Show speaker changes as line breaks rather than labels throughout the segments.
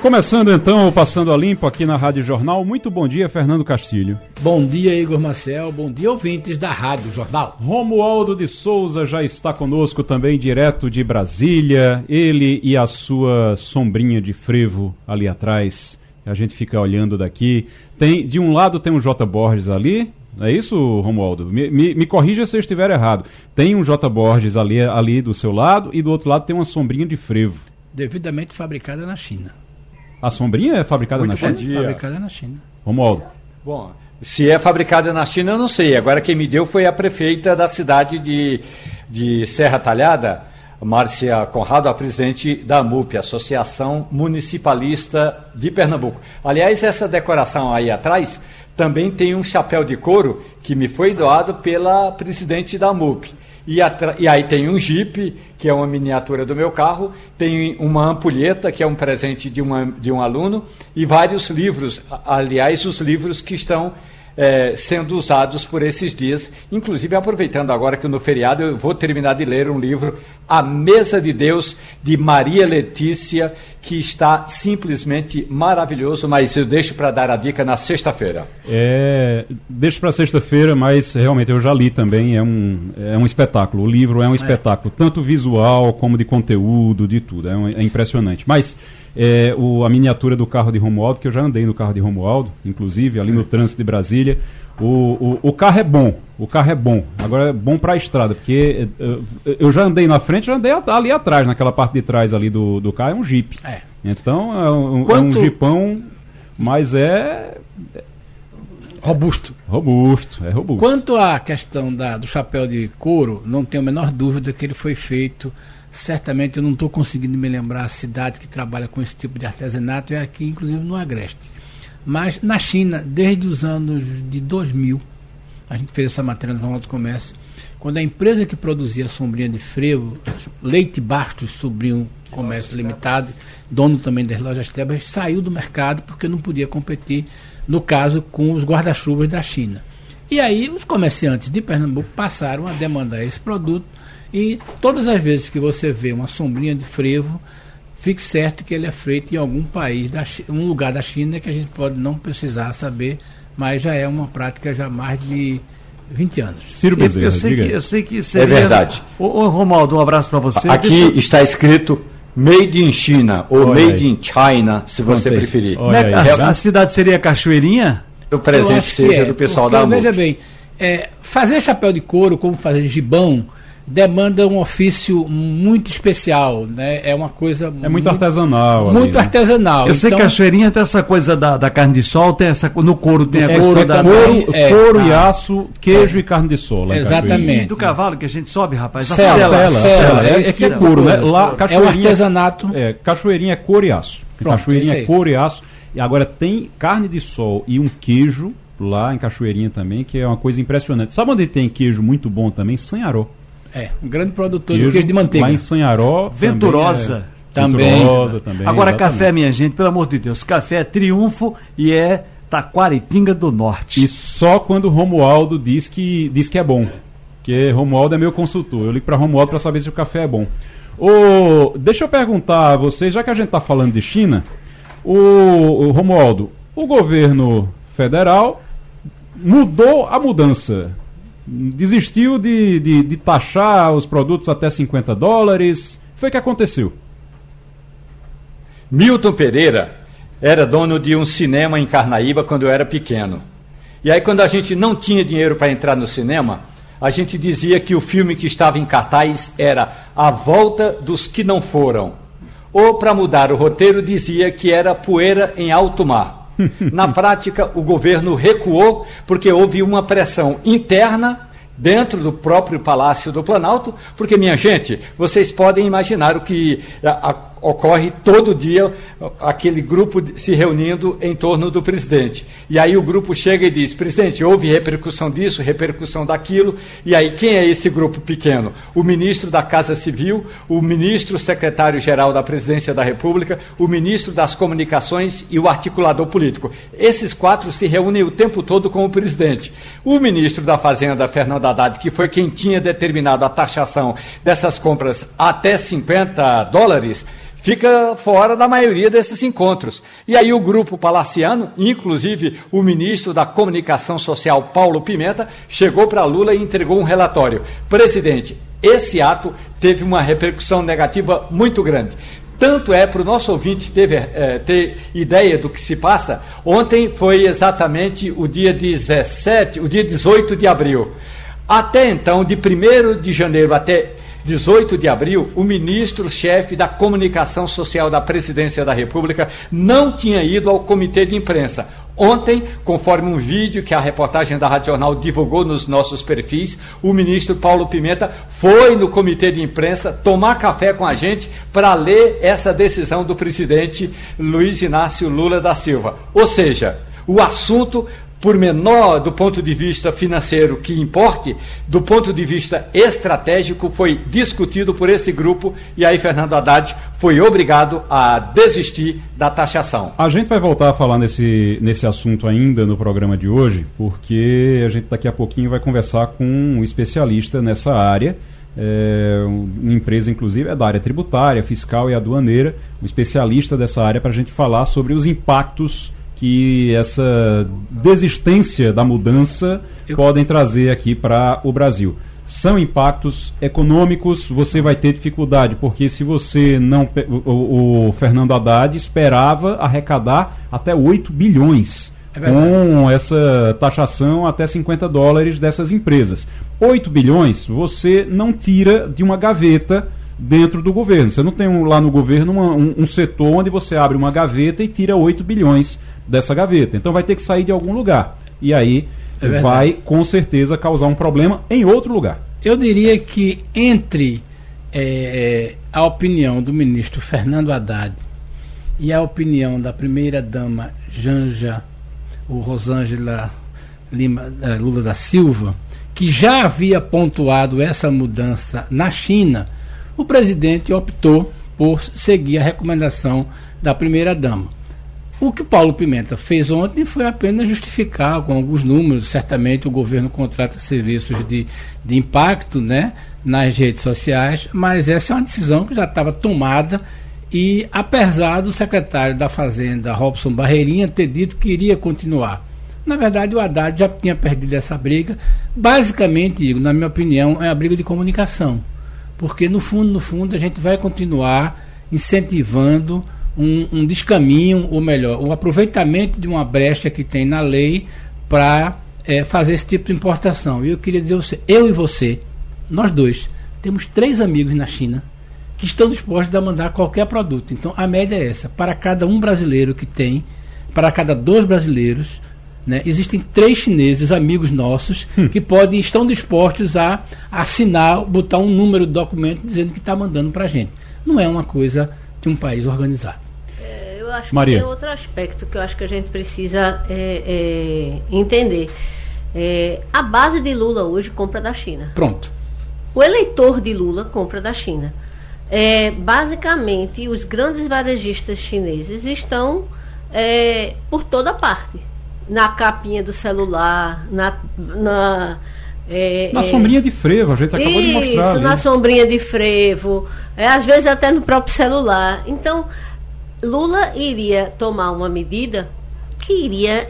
Começando então Passando a Limpo aqui na Rádio Jornal. Muito bom dia, Fernando Castilho.
Bom dia, Igor Marcel. Bom dia, ouvintes da Rádio Jornal.
Romualdo de Souza já está conosco também, direto de Brasília. Ele e a sua sombrinha de frevo ali atrás. A gente fica olhando daqui. Tem De um lado tem um J. Borges ali, é isso, Romualdo? Me, me, me, corrija se eu estiver errado. Tem um J. Borges ali, ali do seu lado e do outro lado tem uma sombrinha de frevo.
Devidamente fabricada na China.
A sombrinha é fabricada
Muito
na China?
Dia.
Fabricada na China.
Romualdo.
Bom, se é fabricada na China, eu não sei. Agora quem me deu foi a prefeita da cidade de, de Serra Talhada, Márcia Conrado, a presidente da MUP, Associação Municipalista de Pernambuco. Aliás, essa decoração aí atrás também tem um chapéu de couro que me foi doado pela presidente da MUP. E, e, aí tem um Jeep, que é uma miniatura do meu carro, tem uma ampulheta, que é um presente de, uma, de um aluno, e vários livros, aliás, os livros que estão é, sendo usados por esses dias. Inclusive, aproveitando agora que no feriado eu vou terminar de ler um livro, A Mesa de Deus, de Maria Letícia, que está simplesmente maravilhoso, mas eu deixo para dar a dica na sexta-feira.
É, deixo para sexta-feira, mas realmente eu já li também, é um, é um espetáculo. O livro é um espetáculo, tanto visual como de conteúdo, de tudo. É, um, é impressionante. Mas é, o, a miniatura do carro de Romualdo, que eu já andei no carro de Romualdo, inclusive, ali no trânsito de Brasília. O, o, o carro é bom, o carro é bom. Agora é bom para a estrada, porque eu, é, é, eu já andei na frente, já andei ali atrás, naquela parte de trás ali do, do carro, é um Jeep. É. Então é um, Quanto... é um Jeepão, mas é.
Robusto.
Robusto, é robusto.
Quanto à questão da, do chapéu de couro, não tenho a menor dúvida que ele foi feito certamente eu não estou conseguindo me lembrar a cidade que trabalha com esse tipo de artesanato, é aqui inclusive no Agreste. Mas na China, desde os anos de 2000, a gente fez essa matéria no Jornal do Comércio, quando a empresa que produzia a sombrinha de frevo, Leite Bastos Sobrinho Comércio Limitado, dono também das lojas Trebas, saiu do mercado porque não podia competir, no caso, com os guarda-chuvas da China. E aí os comerciantes de Pernambuco passaram a demandar esse produto e todas as vezes que você vê uma sombrinha de frevo, fique certo que ele é feito em algum país, da, um lugar da China que a gente pode não precisar saber, mas já é uma prática já há mais de 20 anos.
Ciro Bezerra, eu, sei que, eu sei que seria... É verdade.
Ô, ô Romaldo, um abraço para você.
Aqui Deixa... está escrito Made in China ou Olha Made aí. in China, se você preferir.
Né, a, a, cidade seria Cachoeirinha?
O presente seja é, do pessoal da
Veja bem, é, fazer chapéu de couro, como fazer gibão, demanda um ofício muito especial, né? É uma coisa
é muito, muito artesanal,
muito ali, né? artesanal.
Eu sei então, que a Cachoeirinha tem essa coisa da, da carne de sol, tem essa no couro tem a é, couro
da couro, é, couro e aço, queijo é. e carne de sol.
Exatamente. E
do cavalo que a gente sobe, rapaz.
Cela, cela, cela. É, é, que é couro, né?
Lá,
é um artesanato.
É, cachoeirinha é couro e aço. Pronto, cachoeirinha é couro e aço. E agora tem carne de sol e um queijo lá em Cachoeirinha também, que é uma coisa impressionante. Sabe onde tem queijo muito bom também? Sanharó.
É, um grande produtor queijo, de queijo de manteiga.
Lá em Sanharó.
Venturosa.
Também. Venturosa
também. Agora, exatamente. café, minha gente, pelo amor de Deus. Café é triunfo e é Taquaritinga do Norte.
E só quando o Romualdo diz que, diz que é bom. Porque Romualdo é meu consultor. Eu ligo para Romualdo para saber se o café é bom. O, deixa eu perguntar a vocês, já que a gente está falando de China, o, o Romualdo, o governo federal mudou a mudança desistiu de, de, de taxar os produtos até 50 dólares. Foi o que aconteceu?
Milton Pereira era dono de um cinema em Carnaíba quando eu era pequeno. E aí, quando a gente não tinha dinheiro para entrar no cinema, a gente dizia que o filme que estava em cartaz era A Volta dos Que Não Foram. Ou, para mudar o roteiro, dizia que era Poeira em Alto Mar. Na prática, o governo recuou porque houve uma pressão interna dentro do próprio Palácio do Planalto, porque, minha gente, vocês podem imaginar o que a, a, ocorre todo dia, aquele grupo se reunindo em torno do presidente. E aí o grupo chega e diz: presidente, houve repercussão disso, repercussão daquilo, e aí quem é esse grupo pequeno? O ministro da Casa Civil, o ministro secretário-geral da Presidência da República, o ministro das Comunicações e o articulador político. Esses quatro se reúnem o tempo todo com o presidente. O ministro da Fazenda, Fernando Haddad, que foi quem tinha determinado a taxação dessas compras até 50 dólares, fica fora da maioria desses encontros. E aí o grupo palaciano, inclusive o ministro da Comunicação Social, Paulo Pimenta, chegou para Lula e entregou um relatório. Presidente, esse ato teve uma repercussão negativa muito grande. Tanto é para o nosso ouvinte ter, é, ter ideia do que se passa, ontem foi exatamente o dia 17, o dia 18 de abril. Até então, de 1 de janeiro até 18 de abril, o ministro-chefe da Comunicação Social da Presidência da República não tinha ido ao comitê de imprensa. Ontem, conforme um vídeo que a reportagem da Rádio Jornal divulgou nos nossos perfis, o ministro Paulo Pimenta foi no comitê de imprensa tomar café com a gente para ler essa decisão do presidente Luiz Inácio Lula da Silva. Ou seja, o assunto por menor do ponto de vista financeiro que importe, do ponto de vista estratégico, foi discutido por esse grupo e aí Fernando Haddad foi obrigado a desistir da taxação.
A gente vai voltar a falar nesse, nesse assunto ainda no programa de hoje, porque a gente daqui a pouquinho vai conversar com um especialista nessa área. É, uma empresa, inclusive, é da área tributária, fiscal e aduaneira, um especialista dessa área para a gente falar sobre os impactos que essa desistência da mudança Eu... podem trazer aqui para o Brasil. São impactos econômicos, você vai ter dificuldade, porque se você não. O, o Fernando Haddad esperava arrecadar até 8 bilhões é com essa taxação até 50 dólares dessas empresas. 8 bilhões você não tira de uma gaveta dentro do governo. Você não tem um, lá no governo uma, um, um, setor onde você abre uma gaveta e tira 8 bilhões dessa gaveta. Então vai ter que sair de algum lugar. E aí é vai com certeza causar um problema em outro lugar.
Eu diria que entre é, a opinião do ministro Fernando Haddad e a opinião da primeira dama Janja, ou Rosângela Lima, eh, Lula da Silva, que já havia pontuado essa mudança na China, o presidente optou por seguir a recomendação da primeira dama. O que o Paulo Pimenta fez ontem foi apenas justificar com alguns números. Certamente o governo contrata serviços de, de impacto né, nas redes sociais, mas essa é uma decisão que já estava tomada e apesar do secretário da Fazenda, Robson Barreirinha, ter dito que iria continuar. Na verdade, o Haddad já tinha perdido essa briga. Basicamente, na minha opinião, é a briga de comunicação. Porque, no fundo, no fundo, a gente vai continuar incentivando um, um descaminho, ou melhor, o aproveitamento de uma brecha que tem na lei para é, fazer esse tipo de importação. E eu queria dizer você, eu e você, nós dois, temos três amigos na China que estão dispostos a mandar qualquer produto. Então a média é essa. Para cada um brasileiro que tem, para cada dois brasileiros, né, existem três chineses, amigos nossos, hum. que podem, estão dispostos a assinar, botar um número de documento dizendo que está mandando para a gente. Não é uma coisa de um país organizado
eu acho Maria. que tem outro aspecto que eu acho que a gente precisa é, é, entender. É, a base de Lula hoje compra da China.
Pronto.
O eleitor de Lula compra da China. É, basicamente, os grandes varejistas chineses estão é, por toda parte. Na capinha do celular, na. na
é, na é, sombrinha de frevo, a gente acabou isso, de mostrar.
Isso, na sombrinha de frevo, é, às vezes até no próprio celular. Então, Lula iria tomar uma medida que iria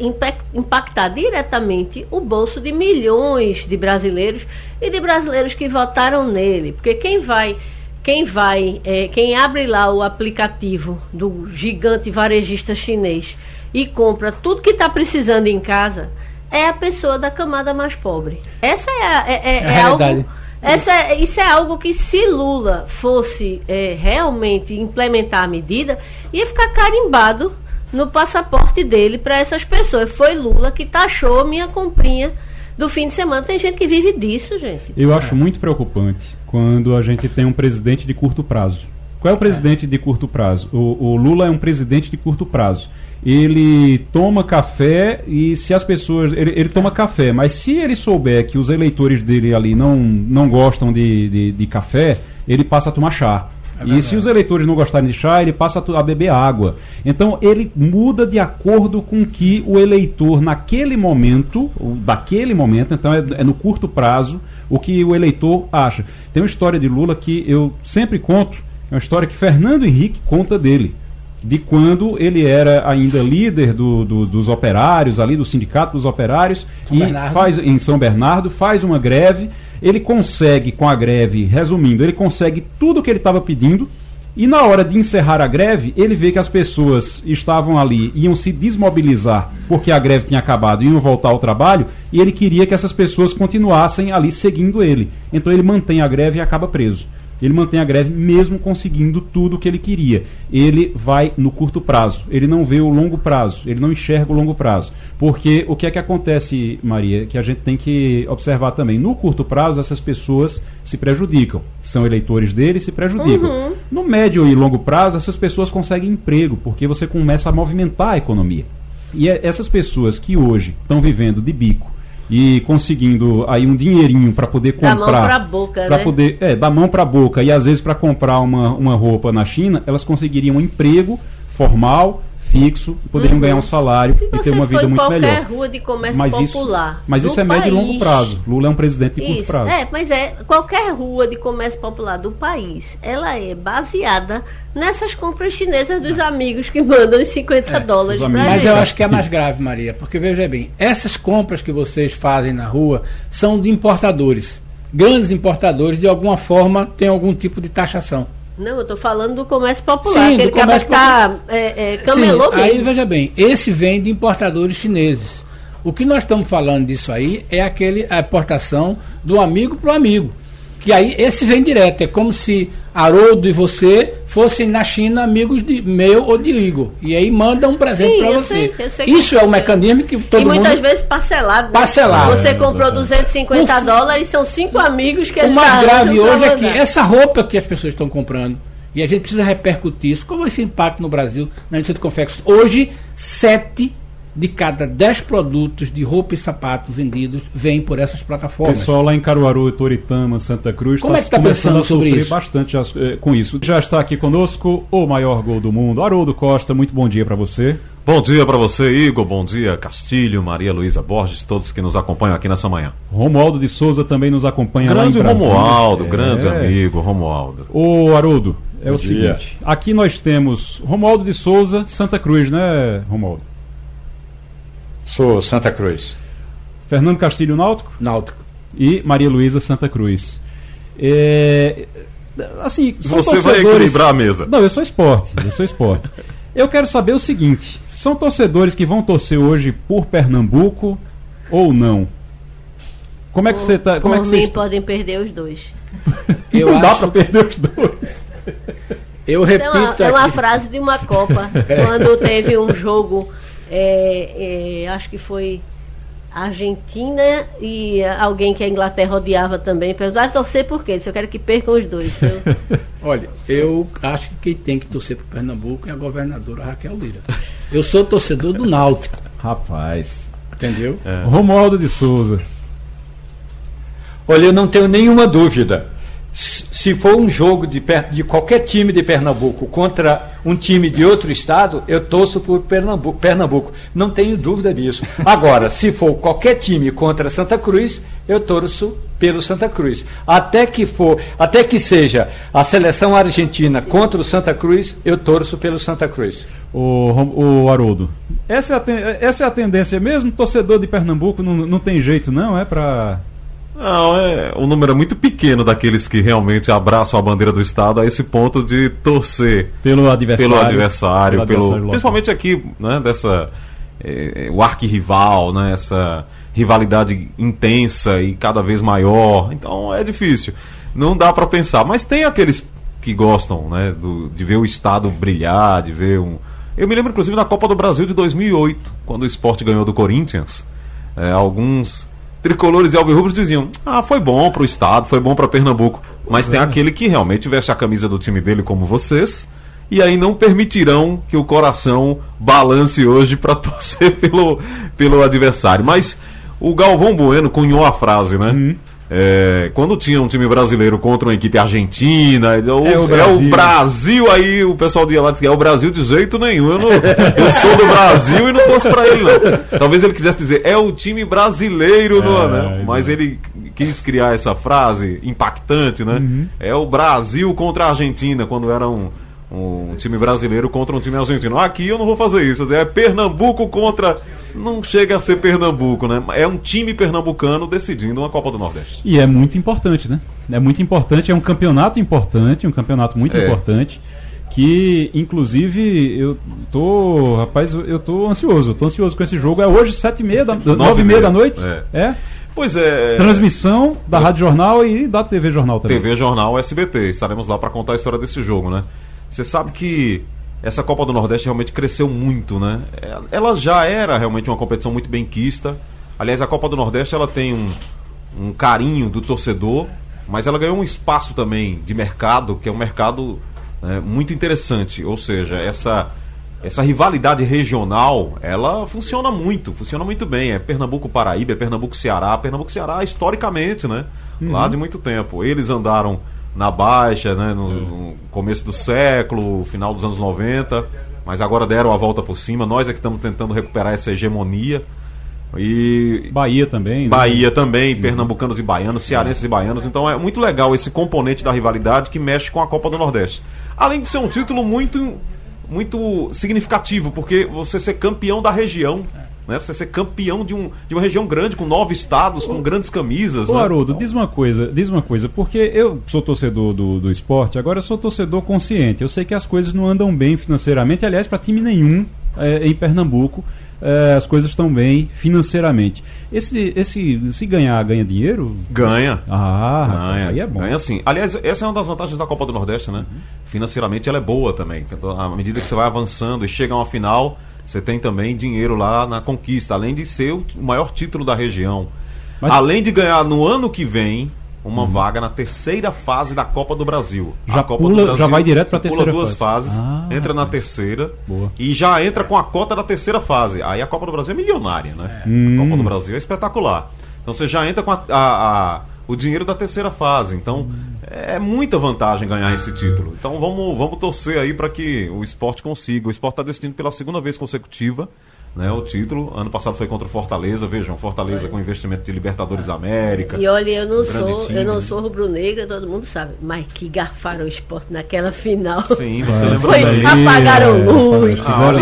impactar diretamente o bolso de milhões de brasileiros e de brasileiros que votaram nele, porque quem vai quem vai é, quem abre lá o aplicativo do gigante varejista chinês e compra tudo que está precisando em casa é a pessoa da camada mais pobre. Essa é, a, é, é, é, é algo essa, isso é algo que, se Lula fosse é, realmente implementar a medida, ia ficar carimbado no passaporte dele para essas pessoas. Foi Lula que taxou minha comprinha do fim de semana. Tem gente que vive disso, gente.
Eu acho muito preocupante quando a gente tem um presidente de curto prazo. Qual é o presidente de curto prazo? O, o Lula é um presidente de curto prazo ele toma café e se as pessoas. Ele, ele, toma café, mas se ele souber que os eleitores dele ali não, não gostam de, de, de café, ele passa a tomar chá. É e se os eleitores não gostarem de chá, ele passa a beber água. Então ele muda de acordo com que o eleitor, naquele momento, daquele momento, então é, é no curto prazo, o que o eleitor acha. Tem uma história de Lula que eu sempre conto, é uma história que Fernando Henrique conta dele de quando ele era ainda líder do, do, dos operários, ali do sindicato dos operários, São e Bernardo. faz em São Bernardo, faz uma greve. Ele consegue, com a greve, resumindo, ele consegue tudo o que ele estava pedindo. E na hora de encerrar a greve, ele vê que as pessoas estavam ali, iam se desmobilizar porque a greve tinha acabado, iam voltar ao trabalho, e ele queria que essas pessoas continuassem ali seguindo ele. Então ele mantém a greve e acaba preso. Ele mantém a greve mesmo conseguindo tudo o que ele queria. Ele vai no curto prazo, ele não vê o longo prazo, ele não enxerga o longo prazo. Porque o que é que acontece, Maria, que a gente tem que observar também? No curto prazo, essas pessoas se prejudicam. São eleitores dele e se prejudicam. Uhum. No médio e longo prazo, essas pessoas conseguem emprego, porque você começa a movimentar a economia. E é essas pessoas que hoje estão vivendo de bico, e conseguindo aí um dinheirinho para poder comprar. Da mão
para boca,
pra né? Poder, é, da mão para boca. E às vezes para comprar uma, uma roupa na China, elas conseguiriam um emprego formal fixo, poderiam uhum. ganhar um salário
Se
e ter uma vida muito melhor.
qualquer rua de comércio
mas
popular.
Isso, mas isso é médio e longo prazo. Lula é um presidente de
isso.
curto prazo.
É, mas é qualquer rua de comércio popular do país, ela é baseada nessas compras chinesas dos amigos que mandam os 50 é, dólares para
Mas eu acho que é mais grave, Maria, porque veja bem, essas compras que vocês fazem na rua são de importadores. Grandes importadores, de alguma forma, têm algum tipo de taxação.
Não, eu estou falando do comércio popular, Sim, que do comércio popular. Tá, é, é, camelô
Sim, Aí, veja bem, esse vem de importadores chineses. O que nós estamos falando disso aí é aquele, a importação do amigo para o amigo. Que aí esse vem direto. É como se Haroldo e você fossem na China amigos de meu ou de Igor. E aí manda um presente para você. Sei, sei Isso é o um mecanismo que todo mundo.
E muitas vezes parcelado. Né?
Parcelado.
Você é, comprou 250 dólares, são cinco amigos que
O mais grave hoje é que essa roupa que as pessoas estão comprando. E a gente precisa repercutir isso. Qual vai ser o impacto no Brasil na indústria de confecções? Hoje, sete de cada 10 produtos de roupa e sapato vendidos vem por essas plataformas.
O pessoal lá em Caruaru, Toritama, Santa Cruz
Como tá é que está pensando sobre isso?
bastante eh, com isso. Já está aqui conosco o maior gol do mundo, Haroldo Costa. Muito bom dia para você.
Bom dia para você, Igor. Bom dia, Castilho, Maria Luísa Borges, todos que nos acompanham aqui nessa manhã.
Romualdo de Souza também nos acompanha
grande
lá
em Romualdo, é. grande amigo, Romualdo.
Ô, Haroldo, é bom o dia. seguinte. Aqui nós temos Romualdo de Souza, Santa Cruz, né, Romualdo?
Sou Santa Cruz.
Fernando Castilho Náutico?
Náutico.
E Maria Luísa Santa Cruz. É, assim,
Você vai equilibrar a mesa.
Não, eu sou esporte. Eu sou esporte. eu quero saber o seguinte: são torcedores que vão torcer hoje por Pernambuco ou não? Como é que você está? Como
por
é que mim
está? podem perder os dois.
Eu não dá para perder os dois.
Eu repito. É uma,
é uma frase de uma Copa. quando teve um jogo é, é, acho que foi Argentina e alguém que a Inglaterra odiava também. Perguntou, vai torcer por quê? Eu quero que percam os dois.
Olha, eu acho que quem tem que torcer para Pernambuco é a governadora Raquel Lira. Eu sou torcedor do Náutico.
Rapaz.
Entendeu?
É. Romualdo de Souza.
Olha, eu não tenho nenhuma dúvida se for um jogo de, de, qualquer time de Pernambuco contra um time de outro estado, eu torço por Pernambuco, Pernambuco. Não tenho dúvida disso. Agora, se for qualquer time contra Santa Cruz, eu torço pelo Santa Cruz. Até que for, até que seja a seleção argentina contra o Santa Cruz, eu torço pelo Santa Cruz.
O, o Haroldo, essa é, a, essa é a tendência mesmo? Torcedor de Pernambuco não, não tem jeito, não? É para
não, é um número muito pequeno daqueles que realmente abraçam a bandeira do Estado a esse ponto de torcer
pelo adversário,
pelo adversário, pelo, adversário principalmente aqui, né, dessa é, o arquirrival, né, essa rivalidade intensa e cada vez maior. Então é difícil. Não dá para pensar, mas tem aqueles que gostam, né, do, de ver o Estado brilhar, de ver um eu me lembro, inclusive, da Copa do Brasil de 2008, quando o esporte ganhou do Corinthians. É, alguns tricolores e alvirrubros diziam: ah, foi bom para o estado, foi bom para Pernambuco. Mas tem aquele que realmente veste a camisa do time dele como vocês. E aí não permitirão que o coração balance hoje para torcer pelo, pelo adversário. Mas o Galvão Bueno cunhou a frase, né? Uhum. É, quando tinha um time brasileiro contra uma equipe argentina, é o, é o, Brasil. É o Brasil, aí o pessoal de lá disse que é o Brasil de jeito nenhum. Eu, não, eu sou do Brasil e não torço pra ele, não. Talvez ele quisesse dizer, é o time brasileiro, é, não, né? Mas ele quis criar essa frase impactante, né? Uhum. É o Brasil contra a Argentina, quando era um um time brasileiro contra um time argentino. Aqui eu não vou fazer isso. É Pernambuco contra. Não chega a ser Pernambuco, né? É um time pernambucano decidindo uma Copa do Nordeste.
E é muito importante, né? É muito importante, é um campeonato importante, um campeonato muito é. importante. Que, inclusive, eu tô. Rapaz, eu tô ansioso. Eu tô ansioso com esse jogo. É hoje, sete e meia da, nove e meia da noite? É. é?
Pois é.
Transmissão da Rádio Jornal e da TV Jornal também.
TV Jornal SBT. Estaremos lá para contar a história desse jogo, né? Você sabe que essa Copa do Nordeste realmente cresceu muito, né? Ela já era realmente uma competição muito bem quista. Aliás, a Copa do Nordeste ela tem um, um carinho do torcedor, mas ela ganhou um espaço também de mercado, que é um mercado né, muito interessante. Ou seja, essa, essa rivalidade regional, ela funciona muito, funciona muito bem. É Pernambuco-Paraíba, é Pernambuco-Ceará. Pernambuco-Ceará, historicamente, né? Uhum. Lá de muito tempo. Eles andaram na baixa, né, no, no, começo do século, final dos anos 90, mas agora deram a volta por cima. Nós é que estamos tentando recuperar essa hegemonia. E
Bahia também. Né?
Bahia também, uhum. pernambucanos e baianos, cearenses e baianos. Então é muito legal esse componente da rivalidade que mexe com a Copa do Nordeste. Além de ser um título muito muito significativo, porque você ser campeão da região né? Você ser campeão de, um, de uma região grande, com nove estados, com grandes camisas.
Ô, né? Haroldo, diz uma coisa, diz uma coisa, porque eu sou torcedor do, do esporte, agora eu sou torcedor consciente. Eu sei que as coisas não andam bem financeiramente, aliás, para time nenhum é, em Pernambuco. É, as coisas estão bem financeiramente. Esse, esse, se ganhar, ganha dinheiro?
Ganha.
Ah, ganha. aí é bom.
Ganha sim. Aliás, essa é uma das vantagens da Copa do Nordeste, né? Uhum. Financeiramente ela é boa também. Então, à medida que você vai avançando e chega a uma final, você tem também dinheiro lá na conquista, além de ser o maior título da região. Mas... Além de ganhar no ano que vem uma uhum. vaga na terceira fase da Copa do Brasil.
Já,
Copa
pula, do Brasil, já vai direto para a terceira
pula duas fase. fases, ah, entra na terceira boa. e já entra com a cota da terceira fase. Aí a Copa do Brasil é milionária, né? É. Hum. A Copa do Brasil é espetacular. Então você já entra com a, a, a, o dinheiro da terceira fase. Então é muita vantagem ganhar esse título. Então vamos, vamos torcer aí para que o esporte consiga. O esporte está decidindo pela segunda vez consecutiva né, o título. Ano passado foi contra o Fortaleza, vejam, Fortaleza com investimento de Libertadores América.
E olha, eu não sou, time. eu não sou rubro-negra, todo mundo sabe, mas que garfaram o esporte naquela final.
Sim, você é.
lembra foi, Apagaram é, luz,
ah,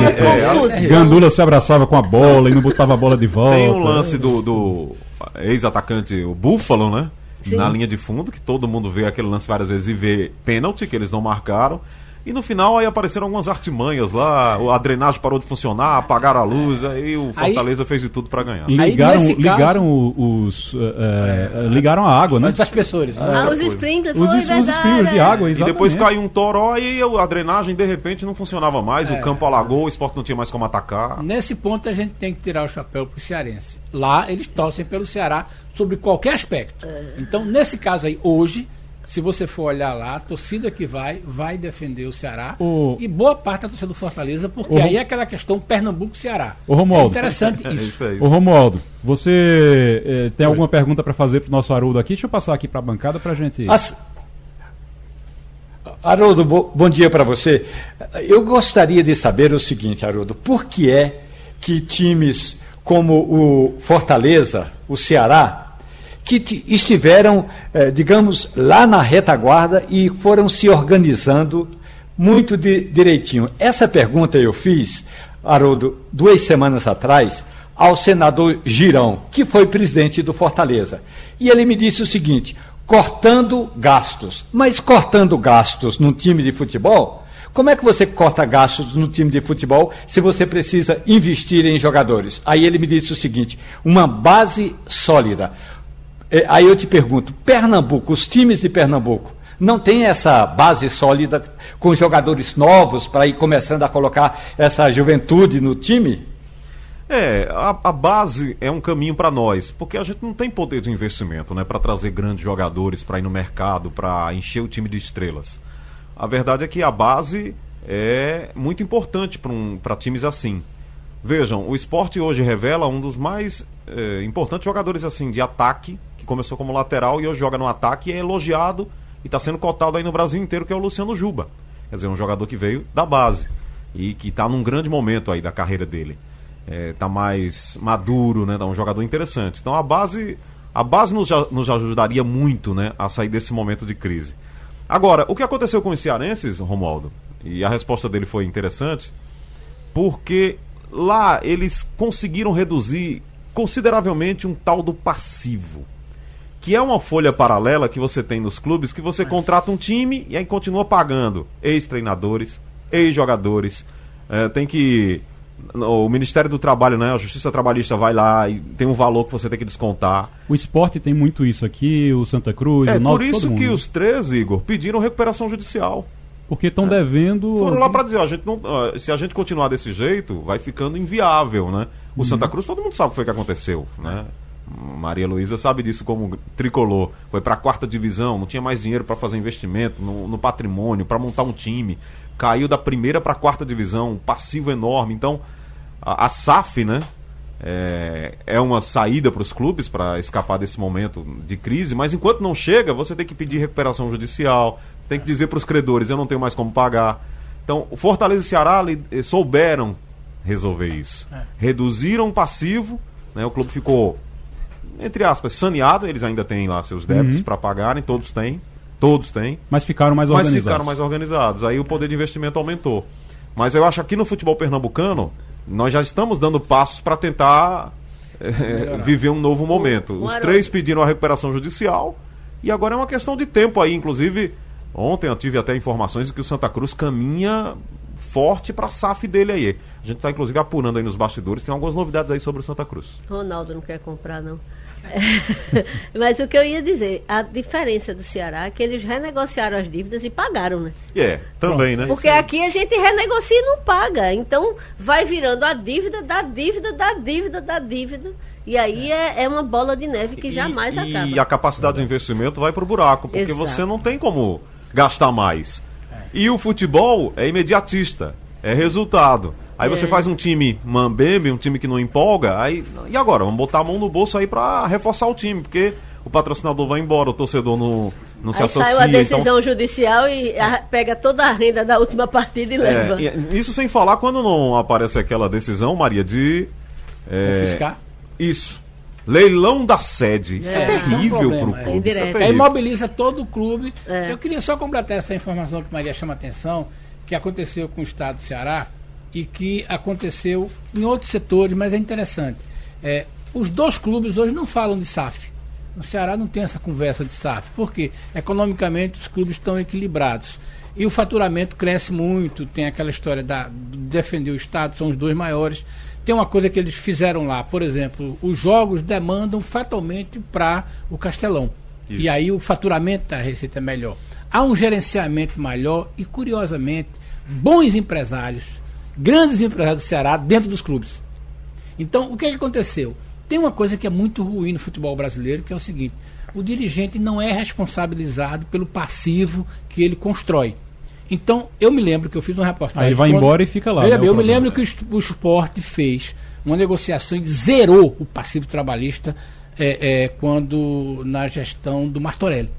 é, é, Gandula se abraçava com a bola e não botava a bola de volta.
Tem um lance do, do ex-atacante, o Búfalo, né? Sim. na linha de fundo, que todo mundo vê aquele lance várias vezes e vê pênalti, que eles não marcaram. E no final aí apareceram algumas artimanhas lá, a drenagem parou de funcionar, apagaram a luz, aí o Fortaleza aí, fez de tudo para ganhar.
Ligaram, caso, ligaram os. Uh, uh, ligaram a água, né?
Os aspersores.
Ah, ah os sprinklers,
os, os sprinklers de água, exatamente.
E depois caiu um toró e a drenagem de repente não funcionava mais, é. o campo alagou, o esporte não tinha mais como atacar.
Nesse ponto a gente tem que tirar o chapéu pro cearense. Lá eles torcem pelo Ceará sobre qualquer aspecto. É. Então, nesse caso aí, hoje, se você for olhar lá, a torcida que vai, vai defender o Ceará. O... E boa parte da torcida do Fortaleza, porque o... aí é aquela questão Pernambuco-Ceará.
O Romualdo.
É interessante isso.
isso, é isso. O Romualdo, você eh, tem alguma pergunta para fazer para o nosso Haroldo aqui? Deixa eu passar aqui para a bancada para a gente. As...
Haroldo, bo bom dia para você. Eu gostaria de saber o seguinte, Haroldo, por que é que times como o Fortaleza, o Ceará, que estiveram, eh, digamos, lá na retaguarda e foram se organizando muito direitinho. Essa pergunta eu fiz, Haroldo, duas semanas atrás, ao senador Girão, que foi presidente do Fortaleza. E ele me disse o seguinte: cortando gastos. Mas cortando gastos num time de futebol? Como é que você corta gastos no time de futebol se você precisa investir em jogadores? Aí ele me disse o seguinte: uma base sólida. É, aí eu te pergunto, Pernambuco, os times de Pernambuco, não tem essa base sólida com jogadores novos para ir começando a colocar essa juventude no time?
É, a, a, base é um caminho para nós, porque a gente não tem poder de investimento, né, para trazer grandes jogadores para ir no mercado, para encher o time de estrelas. A verdade é que a base é muito importante para um, times assim. Vejam, o esporte hoje revela um dos mais é, importantes jogadores assim de ataque, que começou como lateral e hoje joga no ataque e é elogiado e está sendo cotado aí no Brasil inteiro, que é o Luciano Juba. Quer dizer, um jogador que veio da base e que está num grande momento aí da carreira dele está é, mais maduro, né? Tá um jogador interessante. Então a base, a base nos, nos ajudaria muito, né, a sair desse momento de crise. Agora, o que aconteceu com os cearenses, Romualdo? E a resposta dele foi interessante, porque lá eles conseguiram reduzir consideravelmente um tal do passivo, que é uma folha paralela que você tem nos clubes que você contrata um time e aí continua pagando ex-treinadores, ex-jogadores, é, tem que o Ministério do Trabalho, né, a Justiça Trabalhista vai lá e tem um valor que você tem que descontar.
O esporte tem muito isso aqui, o Santa Cruz,
é,
o Náutico,
por isso que os três, Igor, pediram recuperação judicial.
Porque estão é. devendo.
Foram lá para dizer, a gente não, se a gente continuar desse jeito, vai ficando inviável, né? O uhum. Santa Cruz, todo mundo sabe o que foi que aconteceu, né? Maria Luísa sabe disso como tricolor. Foi para a quarta divisão, não tinha mais dinheiro para fazer investimento no, no patrimônio, para montar um time caiu da primeira para a quarta divisão, um passivo enorme. Então, a, a SAF, né? É, é uma saída para os clubes para escapar desse momento de crise, mas enquanto não chega, você tem que pedir recuperação judicial, tem que dizer para os credores: eu não tenho mais como pagar. Então, o Fortaleza e Ceará eh, souberam resolver isso. É. Reduziram o passivo, né, o clube ficou, entre aspas, saneado, eles ainda têm lá seus débitos uhum. para pagarem, todos têm. Todos têm.
Mas ficaram mais
organizados. Mas ficaram mais organizados. Aí o poder de investimento aumentou. Mas eu acho que aqui no futebol pernambucano, nós já estamos dando passos para tentar é, viver um novo momento. Os três pediram a recuperação judicial e agora é uma questão de tempo aí. Inclusive, ontem eu tive até informações de que o Santa Cruz caminha forte para a SAF dele aí. A gente está inclusive apurando aí nos bastidores, tem algumas novidades aí sobre o Santa Cruz.
Ronaldo não quer comprar, não. Mas o que eu ia dizer, a diferença do Ceará é que eles renegociaram as dívidas e pagaram, né?
É, também, Pronto.
né? Porque aqui a gente renegocia e não paga. Então vai virando a dívida da dívida da dívida da dívida. E aí é, é uma bola de neve que jamais
e,
acaba.
E a capacidade de investimento vai para o buraco, porque Exato. você não tem como gastar mais. É. E o futebol é imediatista, é resultado. Aí você é. faz um time mambembe, um time que não empolga, aí e agora? Vamos botar a mão no bolso aí para reforçar o time, porque o patrocinador vai embora, o torcedor não, não se associa.
Saiu a decisão então... judicial e a, pega toda a renda da última partida e é, leva.
E, isso sem falar quando não aparece aquela decisão, Maria, de.
É, Confiscar?
Isso. Leilão da sede. Isso é, é terrível para o clube.
É Aí imobiliza todo o clube. É. Eu queria só completar essa informação que Maria chama atenção, que aconteceu com o Estado do Ceará e que aconteceu em outros setores, mas é interessante. É, os dois clubes hoje não falam de SAF. O Ceará não tem essa conversa de SAF, porque economicamente os clubes estão equilibrados. E o faturamento cresce muito, tem aquela história da de defender o Estado, são os dois maiores. Tem uma coisa que eles fizeram lá, por exemplo, os jogos demandam fatalmente para o Castelão. Isso. E aí o faturamento da receita é melhor. Há um gerenciamento melhor e, curiosamente, bons empresários grandes empresários do Ceará dentro dos clubes. Então, o que, é que aconteceu? Tem uma coisa que é muito ruim no futebol brasileiro, que é o seguinte: o dirigente não é responsabilizado pelo passivo que ele constrói. Então, eu me lembro que eu fiz uma reportagem. Aí
ele vai quando... embora e fica lá. Né,
eu me lembro que o, esporte fez uma negociação e zerou o passivo trabalhista é, é, quando na gestão do Martorelli.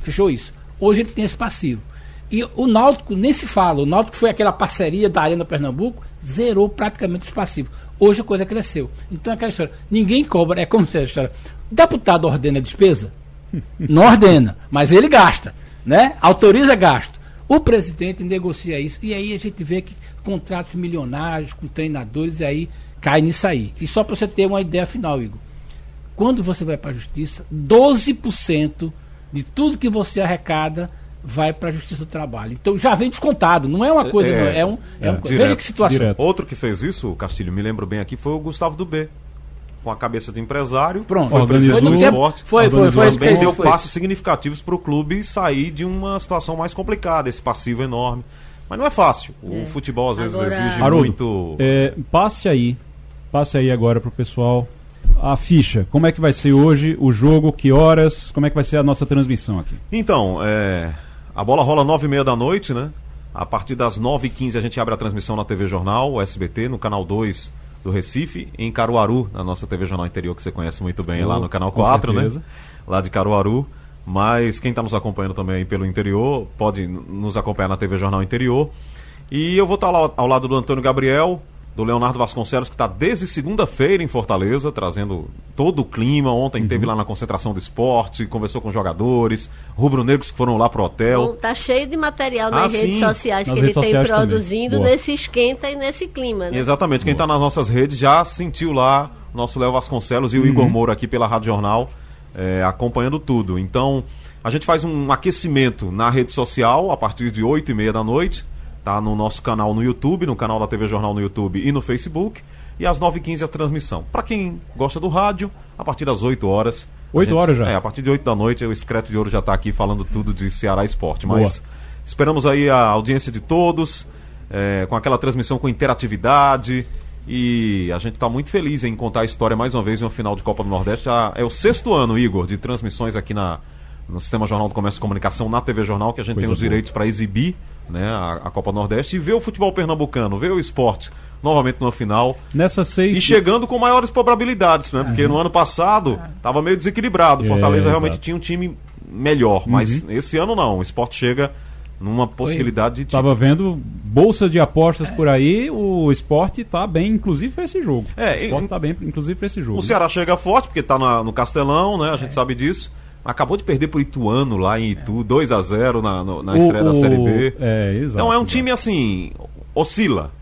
Fechou isso. Hoje ele tem esse passivo. E o Náutico nem se fala. O Náutico foi aquela parceria da Arena Pernambuco, zerou praticamente os passivos. Hoje a coisa cresceu. Então é aquela história. Ninguém cobra, é como se a história. O deputado ordena a despesa? Não ordena, mas ele gasta, né? Autoriza gasto. O presidente negocia isso. E aí a gente vê que contratos milionários com treinadores, e aí cai nisso aí. E só para você ter uma ideia final, Igor. Quando você vai para a justiça, 12% de tudo que você arrecada vai para a Justiça do Trabalho. Então já vem descontado, não é uma coisa, é, é um, é, é um direto, veja que situação. Direto.
Outro que fez isso, Castilho, me lembro bem aqui, foi o Gustavo do B. Com a cabeça de empresário,
Pronto.
foi
organizou,
presidente do esporte,
foi, foi, foi,
também deu passos significativos para o clube sair de uma situação mais complicada, esse passivo enorme. Mas não é fácil. O é. futebol às vezes Agora... exige
Haroldo,
muito.
É, passe aí passe aí agora para o pessoal a ficha. Como é que vai ser hoje o jogo? Que horas? Como é que vai ser a nossa transmissão aqui?
Então, é, a bola rola nove e meia da noite, né? A partir das nove e quinze a gente abre a transmissão na TV Jornal, o SBT, no canal 2 do Recife, em Caruaru, na nossa TV Jornal Interior, que você conhece muito bem, oh, lá no canal 4, né? Lá de Caruaru. Mas quem está nos acompanhando também pelo interior, pode nos acompanhar na TV Jornal Interior. E eu vou estar lá ao lado do Antônio Gabriel, do Leonardo Vasconcelos, que está desde segunda-feira em Fortaleza, trazendo todo o clima. Ontem uhum. teve lá na concentração do esporte, conversou com jogadores, rubro-negros que foram lá pro hotel.
Tá cheio de material nas ah, redes sim. sociais nas que redes ele tem produzindo nesse esquenta e nesse clima. Né?
Exatamente. Quem está nas nossas redes já sentiu lá o nosso Léo Vasconcelos e o uhum. Igor Moura aqui pela Rádio Jornal, é, acompanhando tudo. Então, a gente faz um aquecimento na rede social a partir de 8 e meia da noite Tá no nosso canal no YouTube, no canal da TV Jornal no YouTube e no Facebook. E às 9h15 a transmissão. Para quem gosta do rádio, a partir das 8 horas.
8 gente, horas já?
É, a partir de 8 da noite o Excreto de Ouro já está aqui falando tudo de Ceará Esporte. Mas Boa. esperamos aí a audiência de todos, é, com aquela transmissão com interatividade. E a gente está muito feliz em contar a história mais uma vez em uma final de Copa do Nordeste. Já é o sexto ano, Igor, de transmissões aqui na, no Sistema Jornal do Comércio e Comunicação, na TV Jornal, que a gente Coisa tem os boa. direitos para exibir né, a, a, Copa Nordeste e ver o futebol pernambucano, ver o esporte novamente no final.
Nessas seis.
E chegando com maiores probabilidades, né? Porque no ano passado estava meio desequilibrado. Fortaleza é, realmente tinha um time melhor, mas uhum. esse ano não. O esporte chega numa possibilidade Oi. de.
Tava vendo bolsa de apostas é. por aí, o esporte tá bem, inclusive para esse jogo.
É,
o esporte tá bem, inclusive para esse jogo.
O Ceará chega forte porque tá na, no Castelão, né? A gente é. sabe disso. Acabou de perder pro Ituano lá em Itu, 2 a 0 na, no, na o, estreia da Série B.
É, exato,
então é um
exato.
time assim, oscila.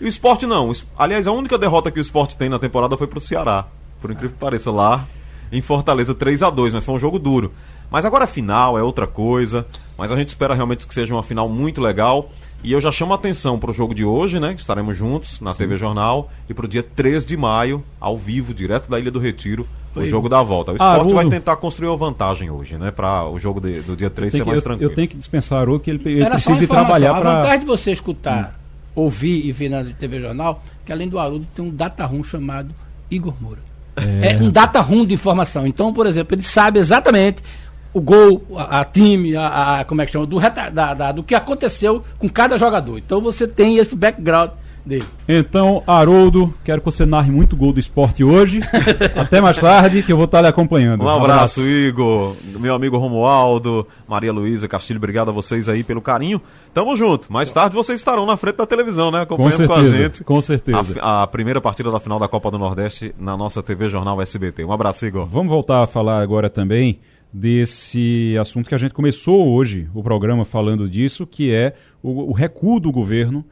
E o esporte não. Aliás, a única derrota que o esporte tem na temporada foi pro Ceará. Por incrível que pareça, lá em Fortaleza 3 a 2 mas foi um jogo duro. Mas agora a final é outra coisa. Mas a gente espera realmente que seja uma final muito legal. E eu já chamo a atenção para o jogo de hoje, né? Que estaremos juntos na Sim. TV Jornal. E para o dia 3 de maio, ao vivo, direto da Ilha do Retiro, o jogo da volta. O esporte Haroldo. vai tentar construir uma vantagem hoje, né? Para o jogo de, do dia 3 ser mais
eu,
tranquilo.
Eu tenho que dispensar o que ele, ele precisa trabalhar para.
A vantagem de você escutar, hum. ouvir e ver na TV Jornal, que além do Haroldo tem um data room chamado Igor Moura. É. é um data room de informação. Então, por exemplo, ele sabe exatamente o gol, a, a time, a, a, como é que chama, do, da, da, do que aconteceu com cada jogador. Então você tem esse background dele.
Então, Haroldo, quero que você narre muito gol do esporte hoje. Até mais tarde, que eu vou estar lhe acompanhando.
Um abraço, Igor, meu amigo Romualdo, Maria Luísa Castilho, obrigado a vocês aí pelo carinho. Tamo junto. Mais tarde vocês estarão na frente da televisão, né? Acompanhando com, certeza, com a gente.
Com certeza.
A, a, primeira partida da final da Copa do Nordeste na nossa TV Jornal SBT. Um abraço, Igor.
Vamos voltar a falar agora também desse assunto que a gente começou hoje o programa falando disso, que é o, o recuo do governo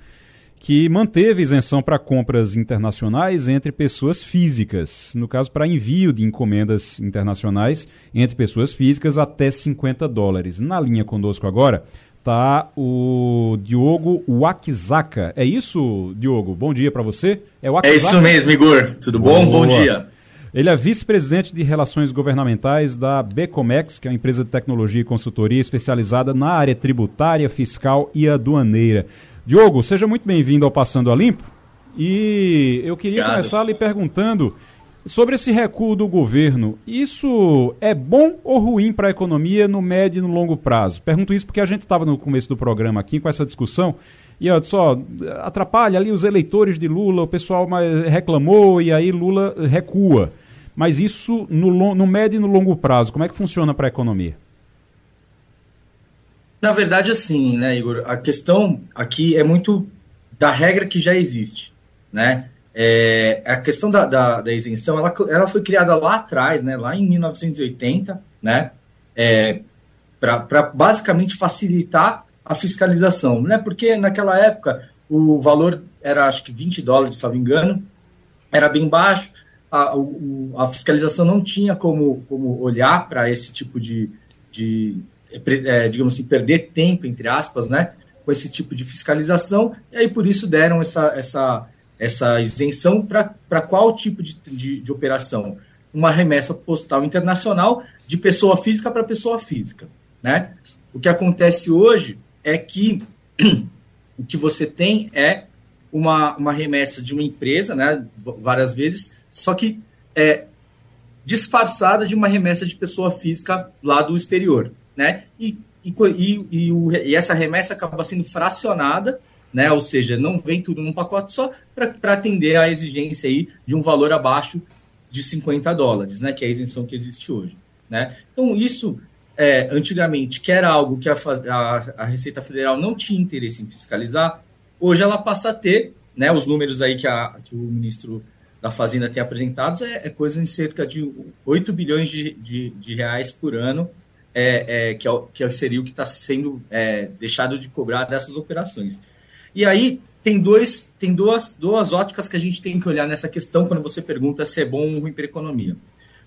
que manteve isenção para compras internacionais entre pessoas físicas, no caso para envio de encomendas internacionais entre pessoas físicas até 50 dólares. Na linha conosco agora está o Diogo Wakizaka. É isso, Diogo? Bom dia para você.
É, é isso mesmo, Igor. Tudo bom? Boa. Bom dia.
Ele é vice-presidente de Relações Governamentais da Becomex, que é uma empresa de tecnologia e consultoria especializada na área tributária, fiscal e aduaneira. Diogo, seja muito bem-vindo ao Passando a Limpo. E eu queria Obrigado. começar lhe perguntando sobre esse recuo do governo. Isso é bom ou ruim para a economia no médio e no longo prazo? Pergunto isso porque a gente estava no começo do programa aqui com essa discussão e olha só, atrapalha ali os eleitores de Lula, o pessoal reclamou e aí Lula recua. Mas isso no, no médio e no longo prazo, como é que funciona para a economia?
Na verdade, assim, né, Igor? A questão aqui é muito da regra que já existe, né? É, a questão da, da, da, isenção, ela, ela foi criada lá atrás, né, lá em 1980, né, é, para basicamente facilitar a fiscalização, né? Porque naquela época o valor era acho que 20 dólares, se não me engano, era bem baixo, a, o, a fiscalização não tinha como, como olhar para esse tipo de, de é, digamos assim, perder tempo, entre aspas, né? Com esse tipo de fiscalização, e aí por isso deram essa, essa, essa isenção para qual tipo de, de, de operação? Uma remessa postal internacional de pessoa física para pessoa física, né? O que acontece hoje é que o que você tem é uma, uma remessa de uma empresa, né, várias vezes, só que é, disfarçada de uma remessa de pessoa física lá do exterior, né? E, e, e, o, e essa remessa acaba sendo fracionada, né? Ou seja, não vem tudo num pacote só para atender a exigência aí de um valor abaixo de 50 dólares, né? Que é a isenção que existe hoje, né? Então isso é, antigamente, que era algo que a, a, a, Receita Federal não tinha interesse em fiscalizar, hoje ela passa a ter, né, os números aí que, a, que o ministro da Fazenda tem apresentados é, é coisa em cerca de 8 bilhões de, de, de reais por ano, é, é, que, é, que seria o que está sendo é, deixado de cobrar dessas operações. E aí tem, dois, tem duas, duas óticas que a gente tem que olhar nessa questão quando você pergunta se é bom ou ruim para a economia.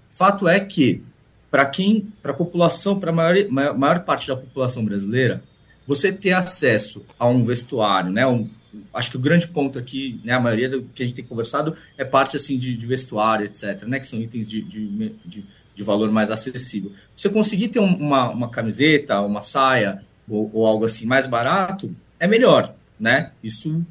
Fato é que, para quem, para a população, para a maior, maior parte da população brasileira, você ter acesso a um vestuário, né, um, acho que o grande ponto aqui, né, a maioria do que a gente tem conversado é parte assim de, de vestuário, etc., né, que são itens de, de, de, de valor mais acessível. Você conseguir ter uma, uma camiseta, uma saia ou, ou, algo assim mais barato, é melhor, né? Isso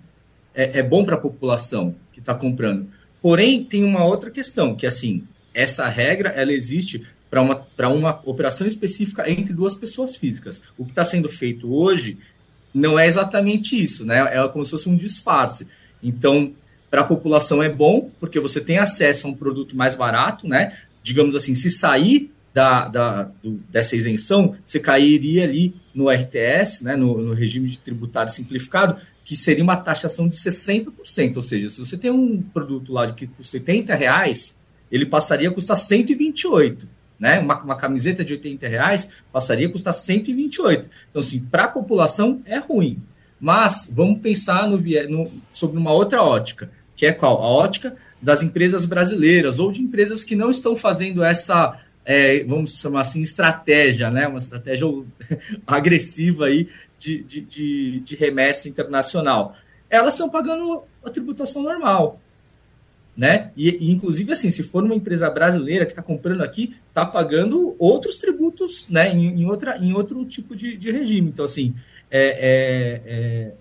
é, é bom para a população que está comprando. Porém, tem uma outra questão, que assim, essa regra ela existe para uma, uma operação específica entre duas pessoas físicas. O que está sendo feito hoje não é exatamente isso, né? É como se fosse um disfarce. Então, para a população é bom, porque você tem acesso a um produto mais barato, né? Digamos assim, se sair da, da do, dessa isenção, você cairia ali no RTS, né? no, no regime de tributário simplificado, que seria uma taxação de 60%. Ou seja, se você tem um produto lá que custa 80 reais, ele passaria a custar 128 né? Uma, uma camiseta de 80 reais passaria a custar 128. Então, assim, para a população é ruim. Mas vamos pensar no, no, sobre uma outra ótica, que é qual? A ótica das empresas brasileiras ou de empresas que não estão fazendo essa, é, vamos chamar assim, estratégia, né? uma estratégia agressiva aí de, de, de, de remessa internacional. Elas estão pagando a tributação normal né? E, e, inclusive assim, se for uma empresa brasileira que está comprando aqui, está pagando outros tributos, né? Em, em, outra, em outro tipo de, de regime. Então assim, é, é, é,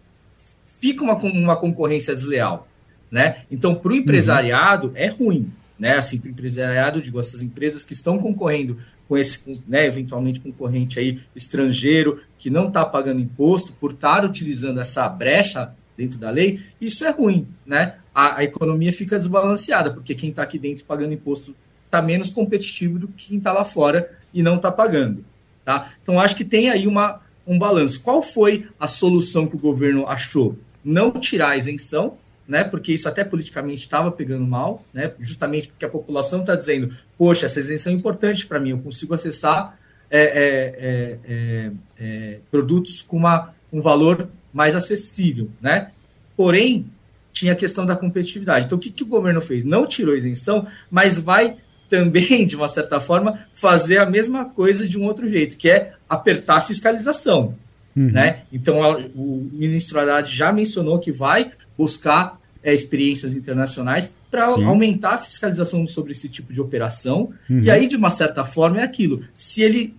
fica uma, uma concorrência desleal, né? Então para o empresariado uhum. é ruim, né? Assim, para o empresariado, digo, essas empresas que estão concorrendo com esse, né, eventualmente concorrente aí estrangeiro que não está pagando imposto por estar utilizando essa brecha dentro da lei, isso é ruim, né? A, a economia fica desbalanceada, porque quem está aqui dentro pagando imposto está menos competitivo do que quem está lá fora e não está pagando, tá? Então acho que tem aí uma, um balanço. Qual foi a solução que o governo achou? Não tirar a isenção, né? Porque isso até politicamente estava pegando mal, né? Justamente porque a população está dizendo, poxa, essa isenção é importante para mim, eu consigo acessar é, é, é, é, é produtos com uma, um valor mais acessível, né? Porém, tinha a questão da competitividade. Então, o que, que o governo fez? Não tirou isenção, mas vai também, de uma certa forma, fazer a mesma coisa de um outro jeito, que é apertar a fiscalização. Uhum. Né? Então, a, o ministro Haddad já mencionou que vai buscar é, experiências internacionais para aumentar a fiscalização sobre esse tipo de operação. Uhum. E aí, de uma certa forma, é aquilo. Se ele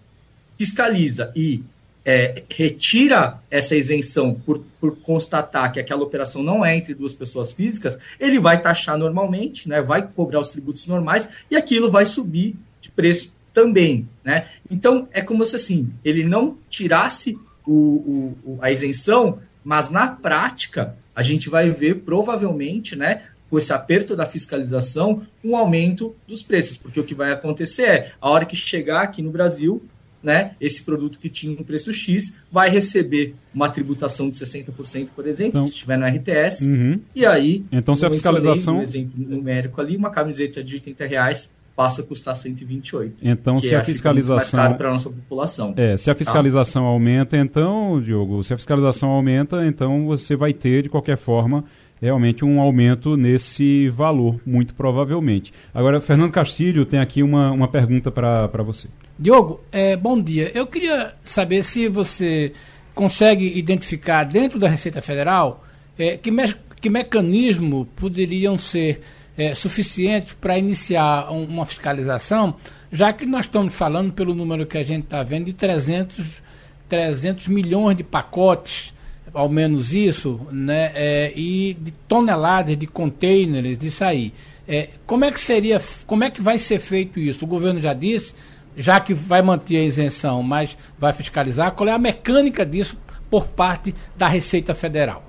fiscaliza e é, retira essa isenção por, por constatar que aquela operação não é entre duas pessoas físicas, ele vai taxar normalmente, né, vai cobrar os tributos normais e aquilo vai subir de preço também. Né? Então, é como se assim, ele não tirasse o, o, a isenção, mas na prática a gente vai ver provavelmente, né, com esse aperto da fiscalização, um aumento dos preços, porque o que vai acontecer é, a hora que chegar aqui no Brasil, né, esse produto que tinha um preço X vai receber uma tributação de 60%, por exemplo, então, se estiver no RTS,
uhum.
e aí,
então se a fiscalização,
um exemplo numérico ali, uma camiseta de 80 reais passa a custar 128.
Então, se é, a fiscalização
para a nossa população.
É, se a tá? fiscalização tá? aumenta, então, Diogo, se a fiscalização aumenta, então você vai ter de qualquer forma realmente um aumento nesse valor, muito provavelmente. Agora, Fernando Castilho tem aqui uma, uma pergunta para você.
Diogo, é, bom dia. Eu queria saber se você consegue identificar dentro da Receita Federal é, que, me, que mecanismo poderiam ser é, suficientes para iniciar um, uma fiscalização, já que nós estamos falando, pelo número que a gente está vendo, de 300, 300 milhões de pacotes ao menos isso, né, é, e de toneladas de containers de sair. É, como é que seria, como é que vai ser feito isso? O governo já disse, já que vai manter a isenção, mas vai fiscalizar, qual é a mecânica disso por parte da Receita Federal?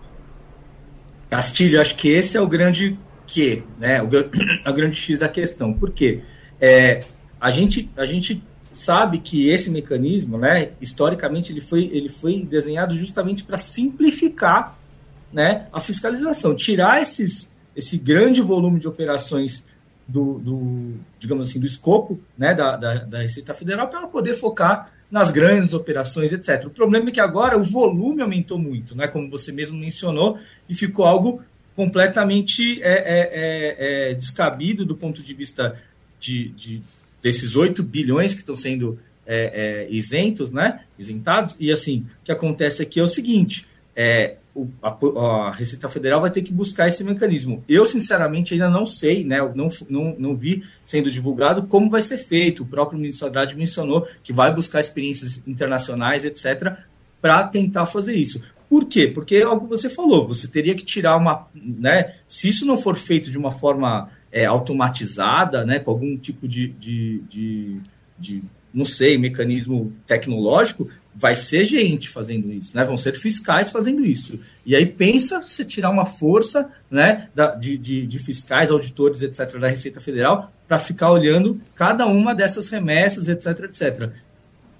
Castilho, acho que esse é o grande que, né, o, o grande X da questão. Por quê? É, a, gente, a gente sabe que esse mecanismo, né, historicamente, ele foi, ele foi desenhado justamente para simplificar né, a fiscalização, tirar esses, esse grande volume de operações do, do digamos assim, do escopo né, da, da, da Receita Federal para poder focar nas grandes operações, etc. O problema é que agora o volume aumentou muito, né, como você mesmo mencionou, e ficou algo completamente é, é, é, é descabido do ponto de vista de, de desses 8 bilhões que estão sendo é, é, isentos, né? Isentados. E assim, o que acontece aqui é o seguinte: é, o, a, a, Receita Federal vai ter que buscar esse mecanismo. Eu, sinceramente, ainda não sei, né? Não, não, não vi sendo divulgado como vai ser feito. O próprio ministro Haddad mencionou que vai buscar experiências internacionais, etc., para tentar fazer isso. Por quê? Porque é algo que você falou, você teria que tirar uma. Né, se isso não for feito de uma forma é, automatizada, né, com algum tipo de, de, de, de, não sei, mecanismo tecnológico, vai ser gente fazendo isso, né? Vão ser fiscais fazendo isso. E aí pensa você tirar uma força, né, da, de, de, de fiscais, auditores, etc., da Receita Federal, para ficar olhando cada uma dessas remessas, etc., etc.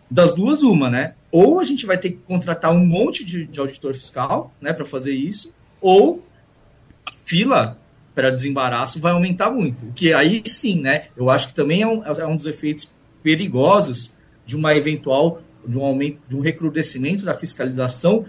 Das duas, uma, né? Ou a gente vai ter que contratar um monte de, de auditor fiscal, né, para fazer isso, ou fila para desembaraço vai aumentar muito. Que aí sim, né? Eu acho que também é um, é um dos efeitos perigosos de uma eventual de um aumento, de um recrudescimento da fiscalização,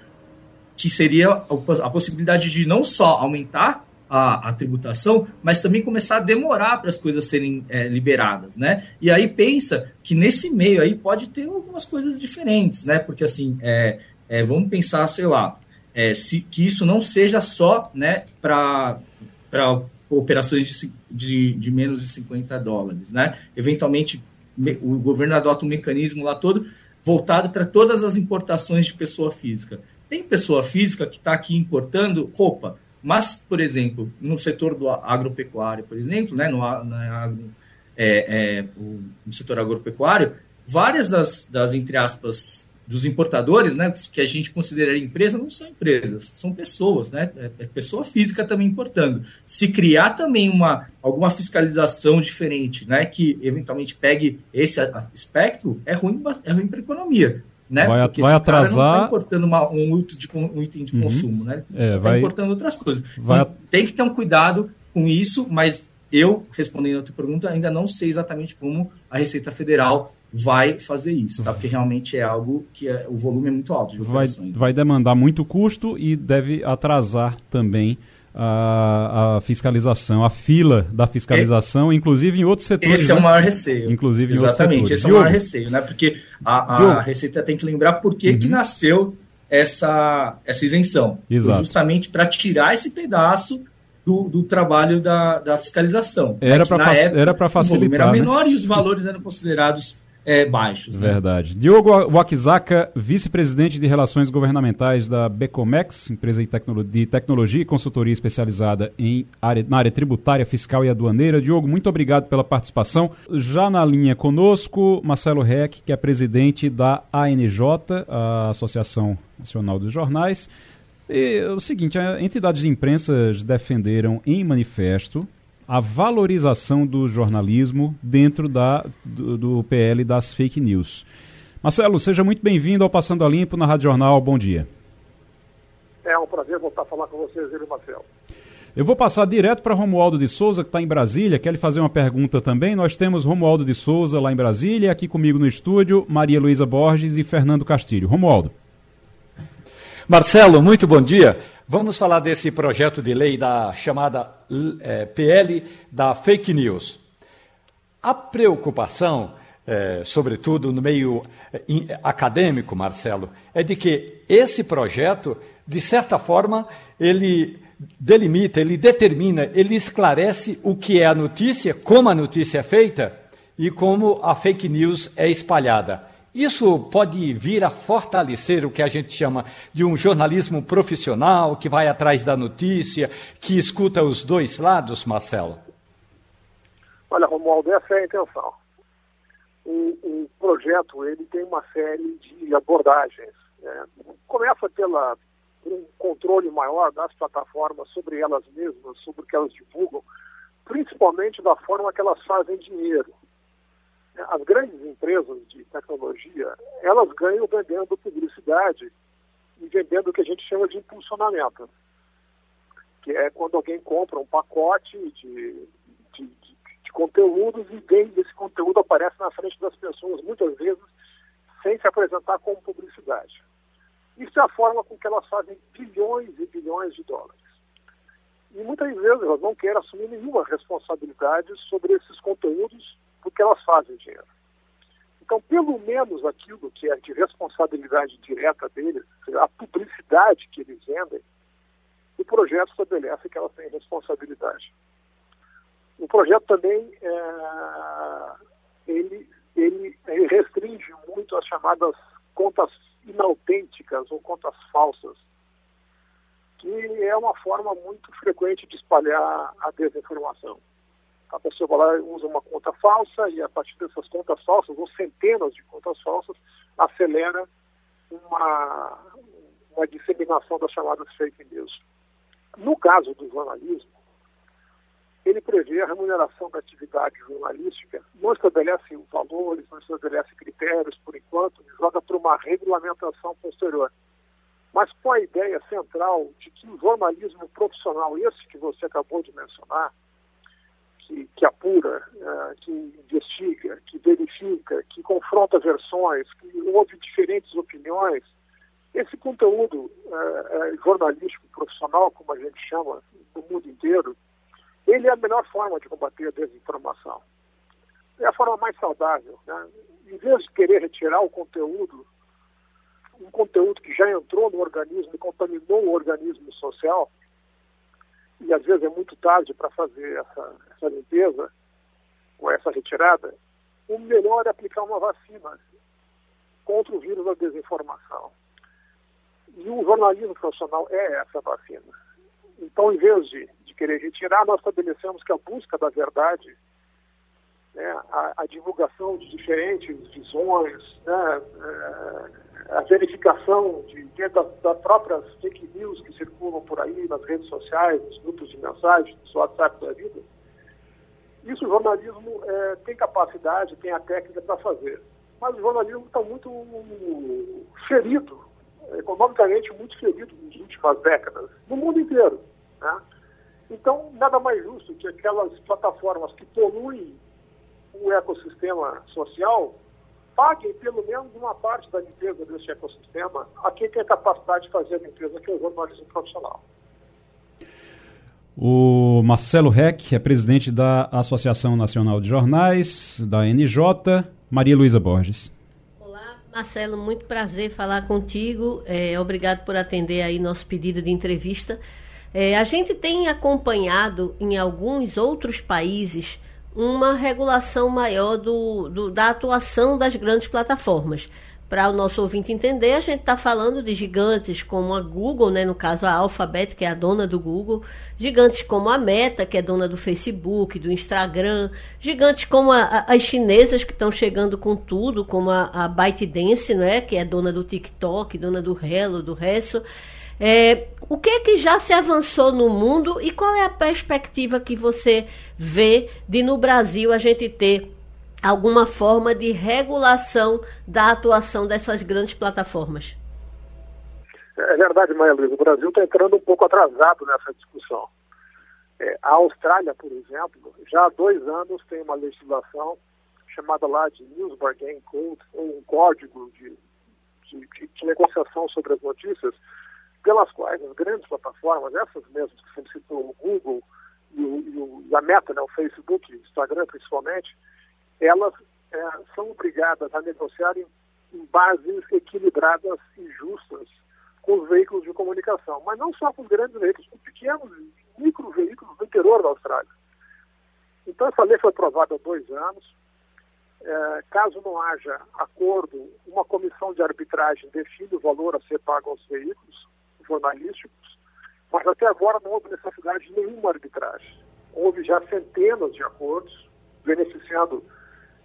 que seria a possibilidade de não só aumentar a, a tributação, mas também começar a demorar para as coisas serem é, liberadas, né? E aí pensa que nesse meio aí pode ter algumas coisas diferentes, né? Porque assim, é, é, vamos pensar, sei lá, é, se, que isso não seja só, né, para para operações de, de, de, menos de 50 dólares. Né? Eventualmente, me, o governo adota um mecanismo lá todo voltado para todas as importações de pessoa física. Tem pessoa física que está aqui importando roupa, mas, por exemplo, no setor do agropecuário, por exemplo, né, no, é, é, no setor agropecuário, várias das, das, entre aspas, dos importadores, né, que a gente consideraria empresa, não são empresas, são pessoas, né, é, é pessoa física também importando. Se criar também uma, alguma fiscalização diferente, né, que eventualmente pegue esse aspecto, é ruim, é ruim para a economia. Né?
Vai, Porque vai atrasar. Não
está importando uma, um, item de, um item de uhum. consumo, né?
É, vai
importando outras coisas. Vai... Tem que ter um cuidado com isso, mas eu, respondendo a tua pergunta, ainda não sei exatamente como a Receita Federal vai fazer isso, tá? Porque realmente é algo que é, o volume é muito alto de
operações. Vai, vai demandar muito custo e deve atrasar também a, a, fiscalização, a fila da fiscalização, é, inclusive em outros setores.
Esse né? é o né? maior receio.
Inclusive
Exatamente, esse é o maior receio, né? Porque a, a Receita tem que lembrar por que, uhum. que nasceu essa, essa isenção.
Exato.
Justamente para tirar esse pedaço do, do, trabalho da, da fiscalização.
Era né? para facilitar.
era né? menor e os valores eram considerados é, baixos. Né?
Verdade. Diogo Wakizaka, vice-presidente de Relações Governamentais da Becomex, empresa de, tecno de tecnologia e consultoria especializada em área, na área tributária, fiscal e aduaneira. Diogo, muito obrigado pela participação. Já na linha conosco, Marcelo Reck, que é presidente da ANJ, a Associação Nacional dos Jornais. E, é o seguinte, entidades de imprensa defenderam em manifesto a valorização do jornalismo dentro da, do, do PL das fake news. Marcelo, seja muito bem-vindo ao Passando a Limpo na Rádio Jornal. Bom dia.
É um prazer voltar a falar com vocês, ele Marcelo.
Eu vou passar direto para Romualdo de Souza, que está em Brasília. Quer lhe fazer uma pergunta também? Nós temos Romualdo de Souza lá em Brasília, aqui comigo no estúdio, Maria Luísa Borges e Fernando Castilho. Romualdo.
Marcelo, muito bom dia. Vamos falar desse projeto de lei da chamada é, PL da fake news. A preocupação, é, sobretudo no meio é, acadêmico, Marcelo, é de que esse projeto, de certa forma, ele delimita, ele determina, ele esclarece o que é a notícia, como a notícia é feita e como a fake news é espalhada. Isso pode vir a fortalecer o que a gente chama de um jornalismo profissional, que vai atrás da notícia, que escuta os dois lados, Marcelo?
Olha, Romualdo, essa é a intenção. O, o projeto ele tem uma série de abordagens. Né? Começa pela, um controle maior das plataformas sobre elas mesmas, sobre o que elas divulgam, principalmente da forma que elas fazem dinheiro. As grandes empresas de tecnologia, elas ganham vendendo publicidade e vendendo o que a gente chama de impulsionamento, que é quando alguém compra um pacote de, de, de, de conteúdos e vem esse conteúdo aparece na frente das pessoas, muitas vezes sem se apresentar como publicidade. Isso é a forma com que elas fazem bilhões e bilhões de dólares. E muitas vezes elas não querem assumir nenhuma responsabilidade sobre esses conteúdos porque elas fazem dinheiro. Então, pelo menos aquilo que é de responsabilidade direta deles, a publicidade que eles vendem, o projeto estabelece que elas têm responsabilidade. O projeto também é, ele, ele restringe muito as chamadas contas inautênticas ou contas falsas, que é uma forma muito frequente de espalhar a desinformação. A pessoa vai lá usa uma conta falsa e a partir dessas contas falsas, ou centenas de contas falsas, acelera uma, uma disseminação das chamadas fake news. No caso do jornalismo, ele prevê a remuneração da atividade jornalística, não estabelece valores, não estabelece critérios por enquanto, joga para uma regulamentação posterior. Mas com a ideia central de que o jornalismo profissional, esse que você acabou de mencionar, que, que apura, uh, que investiga, que verifica, que confronta versões, que ouve diferentes opiniões. Esse conteúdo uh, jornalístico profissional, como a gente chama no mundo inteiro, ele é a melhor forma de combater a desinformação. É a forma mais saudável. Né? Em vez de querer retirar o conteúdo, um conteúdo que já entrou no organismo e contaminou o organismo social, e às vezes é muito tarde para fazer essa, essa limpeza ou essa retirada, o melhor é aplicar uma vacina contra o vírus da desinformação. E o jornalismo profissional é essa vacina. Então, em vez de, de querer retirar, nós estabelecemos que a busca da verdade, né, a, a, divulgação de diferentes visões, né, é, a verificação de, das, das, próprias fake news que circulam por aí nas redes sociais, nos grupos de mensagens, nos WhatsApp da vida, isso o jornalismo é, tem capacidade, tem a técnica para fazer. Mas o jornalismo está muito ferido, economicamente muito ferido nas últimas décadas, no mundo inteiro. Né? Então, nada mais justo que aquelas plataformas que poluem o ecossistema social paguem pelo menos uma parte da limpeza desse ecossistema a quem tem capacidade de fazer a limpeza, que é o jornalismo profissional.
O Marcelo Reck é presidente da Associação Nacional de Jornais, da NJ. Maria Luísa Borges.
Olá, Marcelo, muito prazer falar contigo. É, obrigado por atender aí nosso pedido de entrevista. É, a gente tem acompanhado em alguns outros países uma regulação maior do, do, da atuação das grandes plataformas. Para o nosso ouvinte entender, a gente está falando de gigantes como a Google, né, no caso a Alphabet, que é a dona do Google, gigantes como a Meta, que é dona do Facebook, do Instagram, gigantes como a, a, as chinesas que estão chegando com tudo, como a, a ByteDance, né, que é dona do TikTok, dona do Hello, do Resso. É, o que é que já se avançou no mundo e qual é a perspectiva que você vê de no Brasil a gente ter alguma forma de regulação da atuação dessas grandes plataformas?
É verdade, Maia Luiz. O Brasil está entrando um pouco atrasado nessa discussão. É, a Austrália, por exemplo, já há dois anos tem uma legislação chamada lá de News Bargain Code, ou um código de, de, de negociação sobre as notícias, pelas quais as grandes plataformas, essas mesmas que você citou, o Google e, e, o, e a Meta, né, o Facebook, o Instagram principalmente, elas é, são obrigadas a negociar em, em bases equilibradas e justas com os veículos de comunicação, mas não só com os grandes veículos, com pequenos micro veículos do interior da Austrália. Então essa lei foi aprovada há dois anos. é, caso não haja acordo, uma comissão de arbitragem define o valor a ser pago aos veículos jornalísticos, mas até agora não houve necessidade de nenhuma arbitragem. Houve já centenas de acordos beneficiando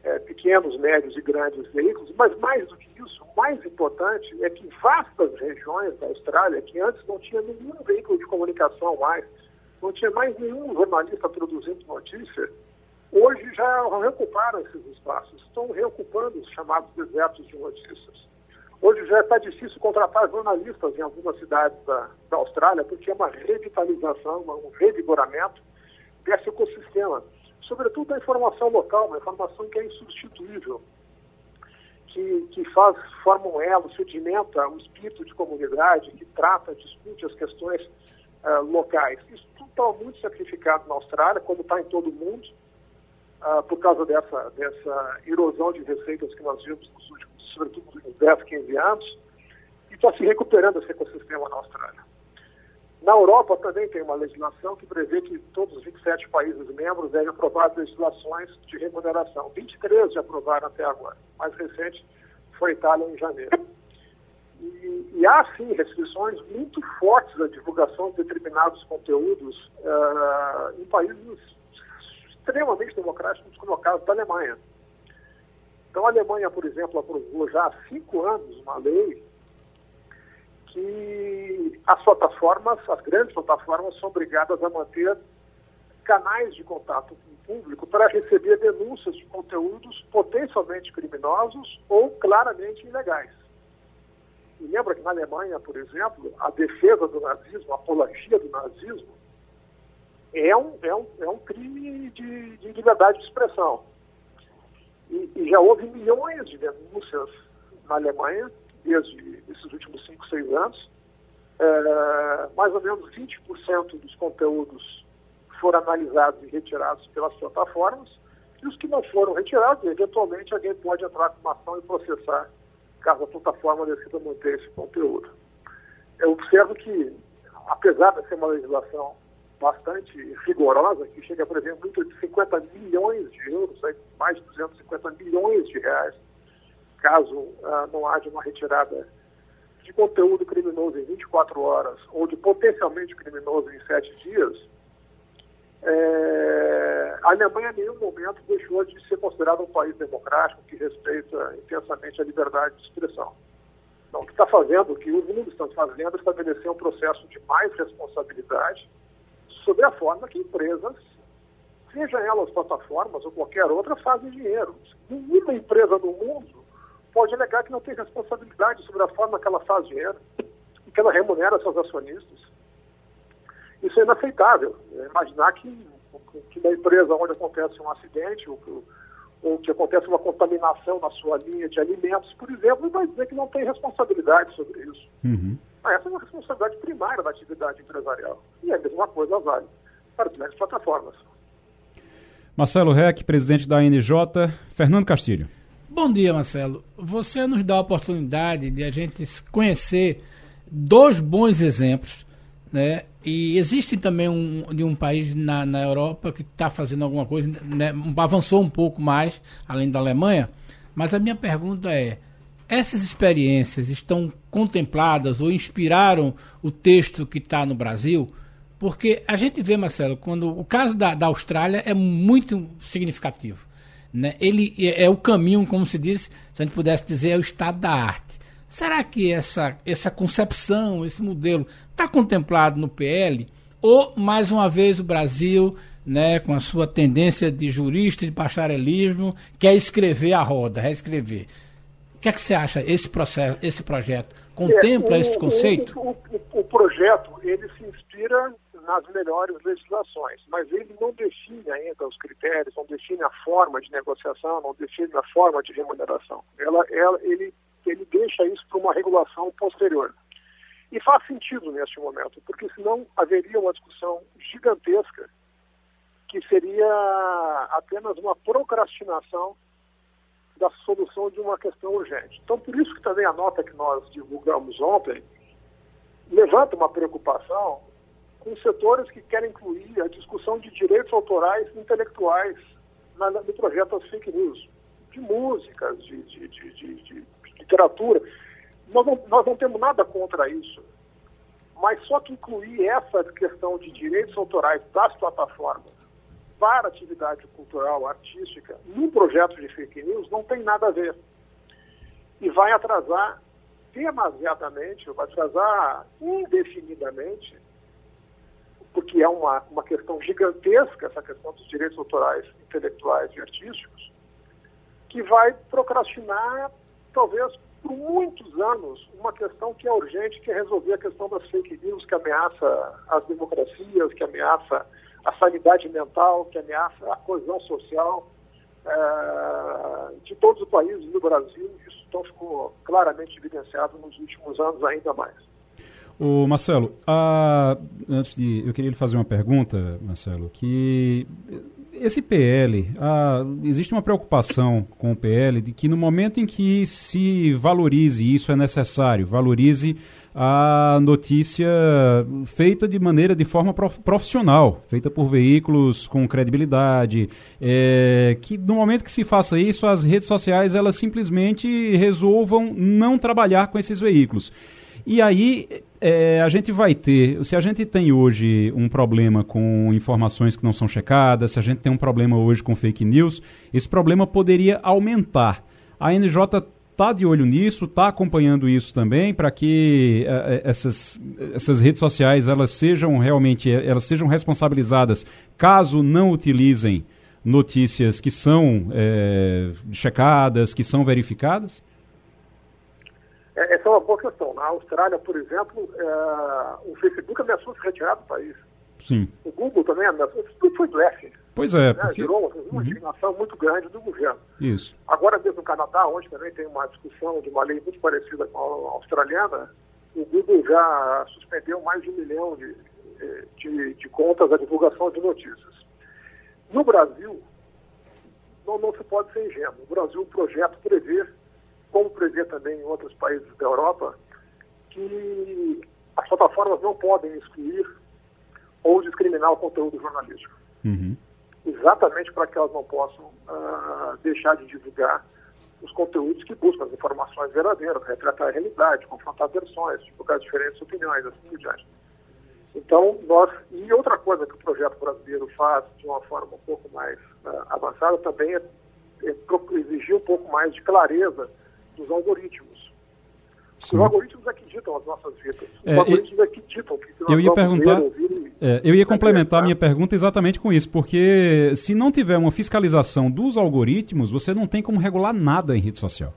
é, pequenos, médios e grandes veículos, mas mais do que isso, o mais importante é que vastas regiões da Austrália, que antes não tinha nenhum veículo de comunicação mais, não tinha mais nenhum jornalista produzindo notícia, hoje já reocuparam esses espaços, estão reocupando os chamados desertos de notícias. Hoje já está difícil contratar jornalistas em algumas cidades da, da Austrália, porque é uma revitalização, um revigoramento desse ecossistema. Sobretudo a informação local, uma informação que é insubstituível, que, que faz, forma um elo, sedimenta um espírito de comunidade, que trata, discute as questões uh, locais. Isso tudo está muito sacrificado na Austrália, como está em todo o mundo, uh, por causa dessa, dessa erosão de receitas que nós vimos nos últimos sobretudo nos últimos 10, 15 anos, e está se recuperando esse ecossistema na Austrália. Na Europa também tem uma legislação que prevê que todos os 27 países membros devem aprovar legislações de remuneração. 23 já aprovaram até agora. Mais recente foi a Itália em janeiro. E, e, há, sim, restrições muito fortes à divulgação de determinados conteúdos uh, em países extremamente democráticos, como é o caso da Alemanha. Então, a Alemanha, por exemplo, aprovou já há cinco anos uma lei que as plataformas, as grandes plataformas, são obrigadas a manter canais de contato com o público para receber denúncias de conteúdos potencialmente criminosos ou claramente ilegais. E lembra que na Alemanha, por exemplo, a defesa do nazismo, a apologia do nazismo, é um, é um, é um crime de, de liberdade de expressão. E, e, já houve milhões de denúncias na Alemanha, desde esses últimos 5, 6 anos. É, mais ou menos 20% dos conteúdos foram analisados e retirados pelas plataformas, e os que não foram retirados, eventualmente alguém pode entrar com uma ação e processar, caso a plataforma decida manter esse conteúdo. Eu observo que, apesar de ser uma legislação bastante rigorosa, que chega a prever muito de 50 milhões de euros, mais de 250 milhões de reais, caso uh, não haja uma retirada de conteúdo criminoso em 24 horas ou de potencialmente criminoso em 7 dias, é, a Alemanha em nenhum momento deixou de ser considerada um país democrático que respeita intensamente a liberdade de expressão. Então, o que está fazendo, o que os mundos estão fazendo, é estabelecer um processo de mais responsabilidade sobre a forma que empresas, sejam elas plataformas ou qualquer outra, fazem dinheiro. Nenhuma empresa no mundo pode alegar que não tem responsabilidade sobre a forma que ela faz dinheiro e que ela remunera seus acionistas. Isso é inaceitável. É imaginar que, que na empresa onde acontece um acidente ou, ou que acontece uma contaminação na sua linha de alimentos, por exemplo, vai dizer que não tem responsabilidade sobre isso. Uhum. Essa é uma responsabilidade primária da atividade empresarial. E a mesma coisa vale para as grandes plataformas.
Marcelo Reck, presidente da ANJ. Fernando Castilho.
Bom dia, Marcelo. Você nos dá a oportunidade de a gente conhecer dois bons exemplos, né? E existe também um de um país na, na Europa que está fazendo alguma coisa, né? avançou um pouco mais, além da Alemanha. Mas a minha pergunta é: essas experiências estão contempladas ou inspiraram o texto que está no Brasil? Porque a gente vê, Marcelo, quando o caso da, da Austrália é muito significativo. Né? Ele é, é, o caminho, como se diz, se a gente pudesse dizer, é o estado da arte. Será que essa, essa concepção, esse modelo, está contemplado no PL? Ou, mais uma vez, o Brasil, né, com a sua tendência de jurista, de bacharelismo, quer escrever a roda, reescrever? O que é que você acha esse processo, esse projeto contempla é, o, esse conceito?
O, o, o, projeto ele se inspira nas melhores legislações, mas ele não define ainda os critérios, não define a forma de negociação, não define a forma de remuneração. Ela, ela, ele, ele deixa isso para uma regulação posterior. E faz sentido neste momento, porque senão haveria uma discussão gigantesca que seria apenas uma procrastinação da solução de uma questão urgente. Então, por isso que também a nota que nós divulgamos ontem levanta uma preocupação com setores que querem incluir a discussão de direitos autorais intelectuais na, no projeto das fake news. de músicas, de, de, de, de literatura. Nós não, nós não temos nada contra isso. Mas só que incluir essa questão de direitos autorais das plataformas para atividade cultural, artística, num projeto de fake news, não tem nada a ver. E vai atrasar demasiadamente, vai atrasar indefinidamente, porque é uma, uma questão gigantesca, essa questão dos direitos autorais intelectuais e artísticos, que vai procrastinar, talvez por muitos anos, uma questão que é urgente, que é resolver a questão das fake news, que ameaça as democracias, que ameaça a sanidade mental, que ameaça a coesão social é, de todos os países do Brasil. Isso então ficou claramente evidenciado nos últimos anos ainda mais.
O Marcelo, a, antes de eu queria lhe fazer uma pergunta, Marcelo, que esse PL, a, existe uma preocupação com o PL de que no momento em que se valorize isso é necessário, valorize a notícia feita de maneira, de forma profissional, feita por veículos com credibilidade, é, que no momento que se faça isso, as redes sociais elas simplesmente resolvam não trabalhar com esses veículos. E aí é, a gente vai ter, se a gente tem hoje um problema com informações que não são checadas, se a gente tem um problema hoje com fake news, esse problema poderia aumentar. A NJ está de olho nisso, está acompanhando isso também para que uh, essas, essas redes sociais elas sejam realmente elas sejam responsabilizadas caso não utilizem notícias que são é, checadas, que são verificadas?
É, essa é uma boa questão. Na Austrália, por exemplo, é, o Facebook ameaçou se retirar do país.
Sim.
O Google também ameaçou, tudo foi blefe.
Pois é.
Né?
Porque...
Gerou uma indignação uhum. muito grande do governo.
Isso.
Agora, mesmo no Canadá, onde também tem uma discussão de uma lei muito parecida com a australiana, o Google já suspendeu mais de um milhão de, de, de contas à divulgação de notícias. No Brasil, não, não se pode ser ingênuo. No Brasil, o projeto prevê, como prevê também em outros países da Europa, que as plataformas não podem excluir ou discriminar o conteúdo jornalístico.
Uhum
exatamente para que elas não possam uh, deixar de divulgar os conteúdos que buscam as informações verdadeiras, retratar a realidade, confrontar versões, divulgar diferentes opiniões, assim por diante. Então, nós. E outra coisa que o projeto brasileiro faz de uma forma um pouco mais uh, avançada também é, é exigir um pouco mais de clareza dos algoritmos. Sim. Os algoritmos é que ditam as nossas vidas. Os é, algoritmos é que ditam que
eu ia perguntar, é, eu ia complementar a minha pergunta exatamente com isso, porque se não tiver uma fiscalização dos algoritmos, você não tem como regular nada em rede social.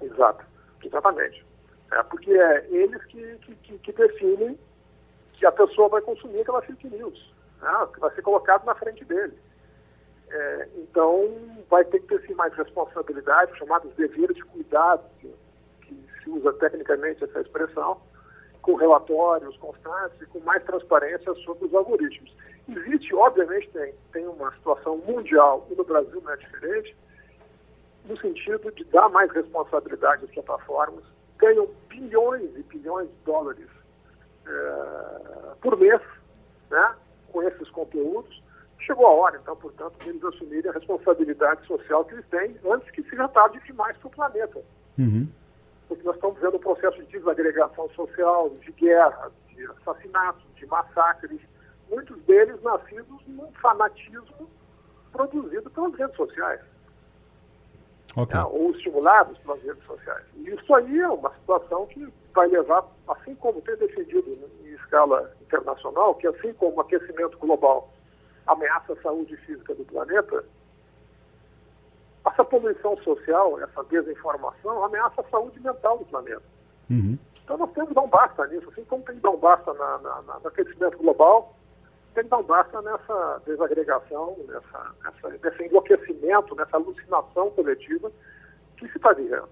Exato, exatamente. É porque é eles que, que, que definem que a pessoa vai consumir aquela fake news, né, que vai ser colocado na frente dele. É, então, vai ter que ter sim, mais responsabilidade, chamados deveres de cuidado, se usa tecnicamente essa expressão, com relatórios constantes e com mais transparência sobre os algoritmos. Existe, obviamente, tem, tem uma situação mundial, e no Brasil não é diferente, no sentido de dar mais responsabilidade às plataformas, ganham bilhões e bilhões de dólares é, por mês né, com esses conteúdos. Chegou a hora, então, portanto, de eles assumirem a responsabilidade social que eles têm antes que seja tarde demais para o planeta.
Uhum
porque nós estamos vendo um processo de desagregação social, de guerra, de assassinatos, de massacres, muitos deles nascidos num fanatismo produzido pelas redes sociais.
Okay. Né,
ou estimulados pelas redes sociais. E isso aí é uma situação que vai levar, assim como tem defendido em escala internacional, que assim como o aquecimento global ameaça a saúde física do planeta, essa poluição social, essa desinformação, ameaça a saúde mental do planeta.
Uhum.
Então nós temos que dar um basta nisso. Assim como tem que dar um basta na, na, na, no aquecimento global, tem que dar um basta nessa desagregação, nessa, nessa, nesse enlouquecimento, nessa alucinação coletiva que se está vivendo.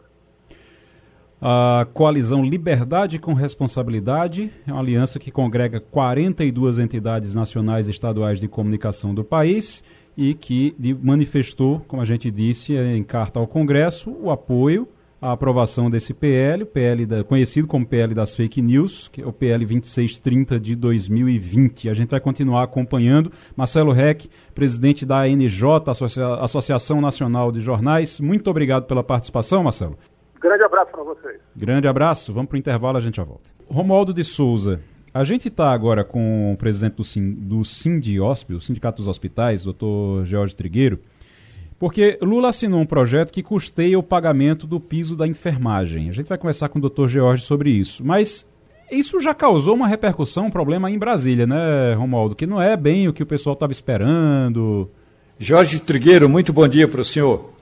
A coalizão Liberdade com Responsabilidade é uma aliança que congrega 42 entidades nacionais e estaduais de comunicação do país e que manifestou, como a gente disse em carta ao Congresso, o apoio a aprovação desse PL, PL da, conhecido como PL das fake news, que é o PL 2630 de 2020. A gente vai continuar acompanhando. Marcelo Reck, presidente da ANJ, Associa Associação Nacional de Jornais, muito obrigado pela participação, Marcelo.
Grande abraço para vocês.
Grande abraço. Vamos para o intervalo, a gente já volta. Romualdo de Souza, a gente está agora com o presidente do, Sim, do Sindicato dos Hospitais, doutor Jorge Trigueiro, porque Lula assinou um projeto que custeia o pagamento do piso da enfermagem. A gente vai conversar com o doutor George sobre isso. Mas isso já causou uma repercussão, um problema em Brasília, né, Romualdo? Que não é bem o que o pessoal estava esperando.
Jorge Trigueiro, muito bom dia para o senhor.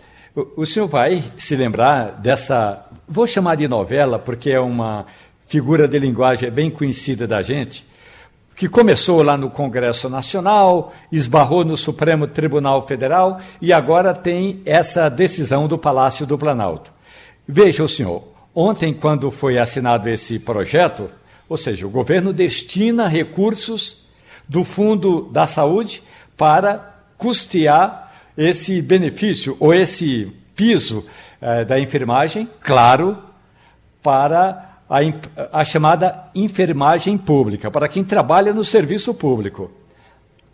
O senhor vai se lembrar dessa, vou chamar de novela, porque é uma figura de linguagem bem conhecida da gente, que começou lá no Congresso Nacional, esbarrou no Supremo Tribunal Federal e agora tem essa decisão do Palácio do Planalto. Veja o senhor, ontem, quando foi assinado esse projeto, ou seja, o governo destina recursos do Fundo da Saúde para custear esse benefício ou esse piso eh, da enfermagem, claro, para a, a chamada enfermagem pública, para quem trabalha no serviço público.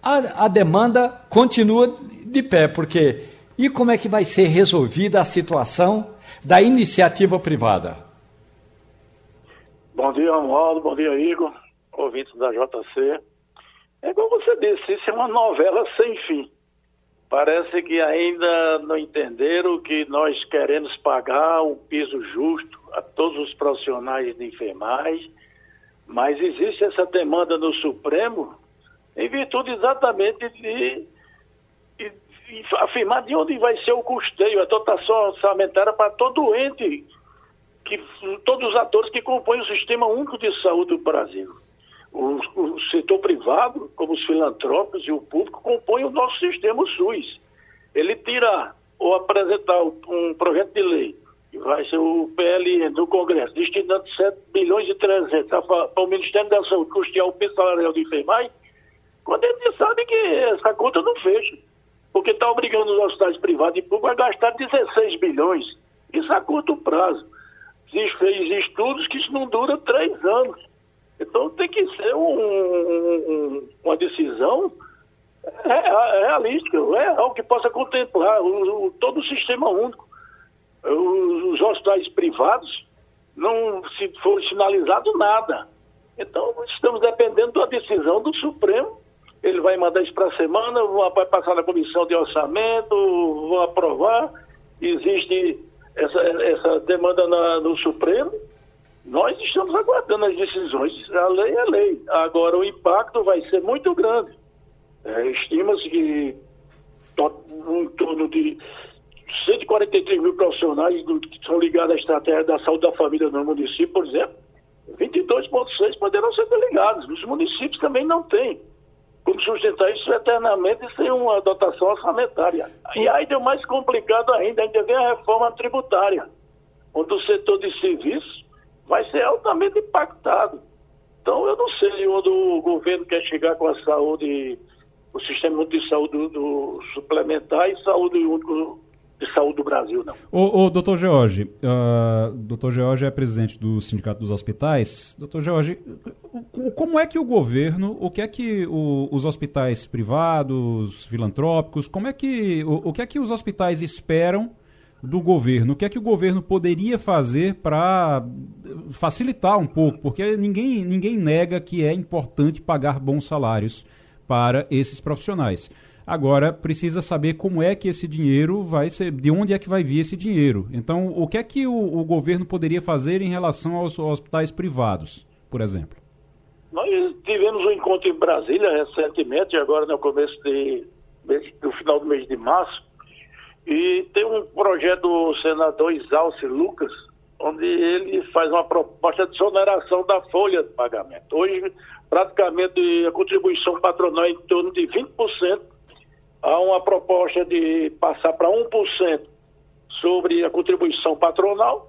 A, a demanda continua de pé, porque e como é que vai ser resolvida a situação da iniciativa privada?
Bom dia, Romualdo. Bom dia, Igor. Ouvintes da JC. É como você disse, isso é uma novela sem fim. Parece que ainda não entenderam que nós queremos pagar um piso justo a todos os profissionais de enfermagem, mas existe essa demanda no Supremo em virtude exatamente de, de, de afirmar de onde vai ser o custeio, a dotação orçamentária para todo ente, que, todos os atores que compõem o Sistema Único de Saúde do Brasil o, o setor privado, como os filantrópicos e o público, compõem o nosso sistema SUS. Ele tira ou apresentar um projeto de lei, vai ser o PL do Congresso, destinando 7 bilhões e 300 para o Ministério da Saúde custear o piso salarial de enfermagem, quando ele sabe que essa conta não fecha. Porque está obrigando os hospitais privados e públicos a gastar 16 bilhões. Isso a curto prazo. Se fez estudos que isso não dura três anos. Então tem que ser um, um, uma decisão realística, real, que possa contemplar o, o, todo o sistema único. Os, os hospitais privados não se for sinalizado nada. Então estamos dependendo da decisão do Supremo. Ele vai mandar isso para a semana, vai passar na comissão de orçamento, vão aprovar. Existe essa, essa demanda na, no Supremo nós estamos aguardando as decisões. A lei é lei. Agora, o impacto vai ser muito grande. É, Estima-se que em torno de 143 mil profissionais que são ligados à estratégia da saúde da família no município, por exemplo, 22,6 poderão ser delegados. Os municípios também não têm como sustentar isso eternamente sem uma dotação orçamentária. E aí deu mais complicado ainda, ainda vem a reforma tributária, onde o setor de serviços vai ser altamente impactado. Então, eu não sei onde o governo quer chegar com a saúde, o sistema de saúde do, do suplementar e saúde único de saúde do Brasil, não.
O, o doutor George, uh, doutor George é presidente do Sindicato dos Hospitais. Doutor George, como é que o governo, o que é que o, os hospitais privados, filantrópicos, como é que, o, o que é que os hospitais esperam do governo. O que é que o governo poderia fazer para facilitar um pouco? Porque ninguém, ninguém nega que é importante pagar bons salários para esses profissionais. Agora precisa saber como é que esse dinheiro vai ser, de onde é que vai vir esse dinheiro. Então, o que é que o, o governo poderia fazer em relação aos hospitais privados, por exemplo?
Nós tivemos um encontro em Brasília recentemente, agora no começo de, no final do mês de março, e tem um projeto do senador Isalce Lucas, onde ele faz uma proposta de exoneração da folha de pagamento. Hoje, praticamente, a contribuição patronal é em torno de 20%. Há uma proposta de passar para 1% sobre a contribuição patronal,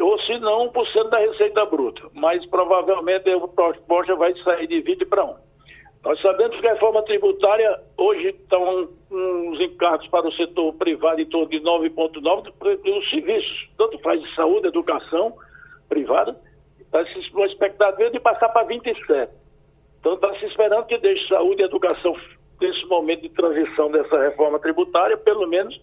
ou se não, 1% da receita bruta. Mas provavelmente a proposta vai sair de 20% para 1%. Nós sabemos que a reforma tributária, hoje estão uns encargos para o setor privado em torno de 9,9% os serviços, tanto faz de saúde, educação privada, está se expectativa de passar para 27%. Então está se esperando que deixe saúde e educação nesse momento de transição dessa reforma tributária, pelo menos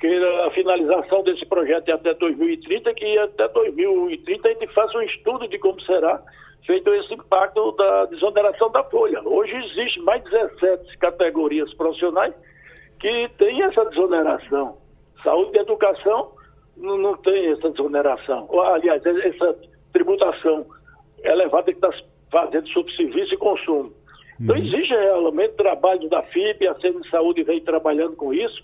que a finalização desse projeto é até 2030, que até 2030 a gente faça um estudo de como será feito esse impacto da desoneração da folha. Hoje existe mais de 17 categorias profissionais que têm essa desoneração. Saúde e educação não, não tem essa desoneração. Aliás, essa tributação elevada que está fazendo sobre serviço e consumo. Então uhum. existe realmente trabalho da FIP, a CN Saúde vem trabalhando com isso,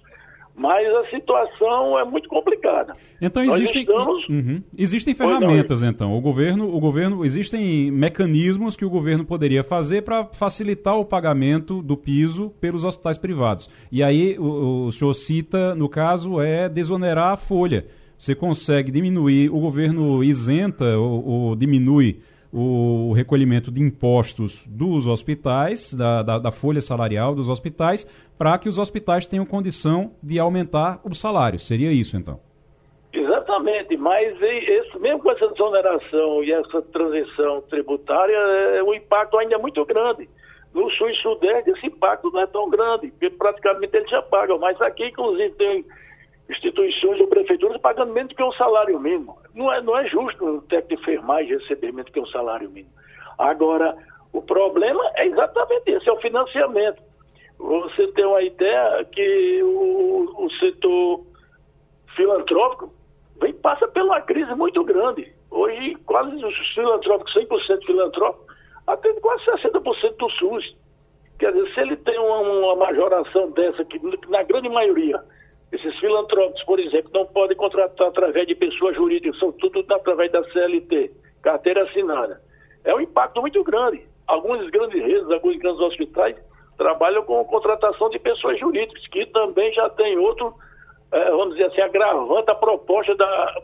mas a situação é muito complicada.
Então existem, estamos... uhum. existem ferramentas, então. O governo, o governo, existem mecanismos que o governo poderia fazer para facilitar o pagamento do piso pelos hospitais privados. E aí o, o senhor cita, no caso, é desonerar a folha. Você consegue diminuir, o governo isenta ou, ou diminui o recolhimento de impostos dos hospitais, da, da, da folha salarial dos hospitais, para que os hospitais tenham condição de aumentar o salário. Seria isso, então?
Exatamente, mas esse, mesmo com essa desoneração e essa transição tributária, é, o impacto ainda é muito grande. No sul e sudeste, esse impacto não é tão grande, porque praticamente eles já pagam, mas aqui, inclusive, tem instituições ou prefeituras pagando menos que um salário mínimo. Não é, não é justo o técnico de enfermagem receber menos que um salário mínimo. Agora, o problema é exatamente esse, é o financiamento. Você tem uma ideia que o, o setor filantrópico vem, passa por uma crise muito grande. Hoje, quase os filantrópicos, 100% filantrópicos, atende quase 60% do SUS. Quer dizer, se ele tem uma, uma majoração dessa, que na grande maioria esses filantrópicos, por exemplo, não podem contratar através de pessoas jurídicas, são tudo através da CLT, carteira assinada. É um impacto muito grande. Alguns grandes redes, alguns grandes hospitais trabalham com contratação de pessoas jurídicas, que também já tem outro, é, vamos dizer assim, agravante a proposta da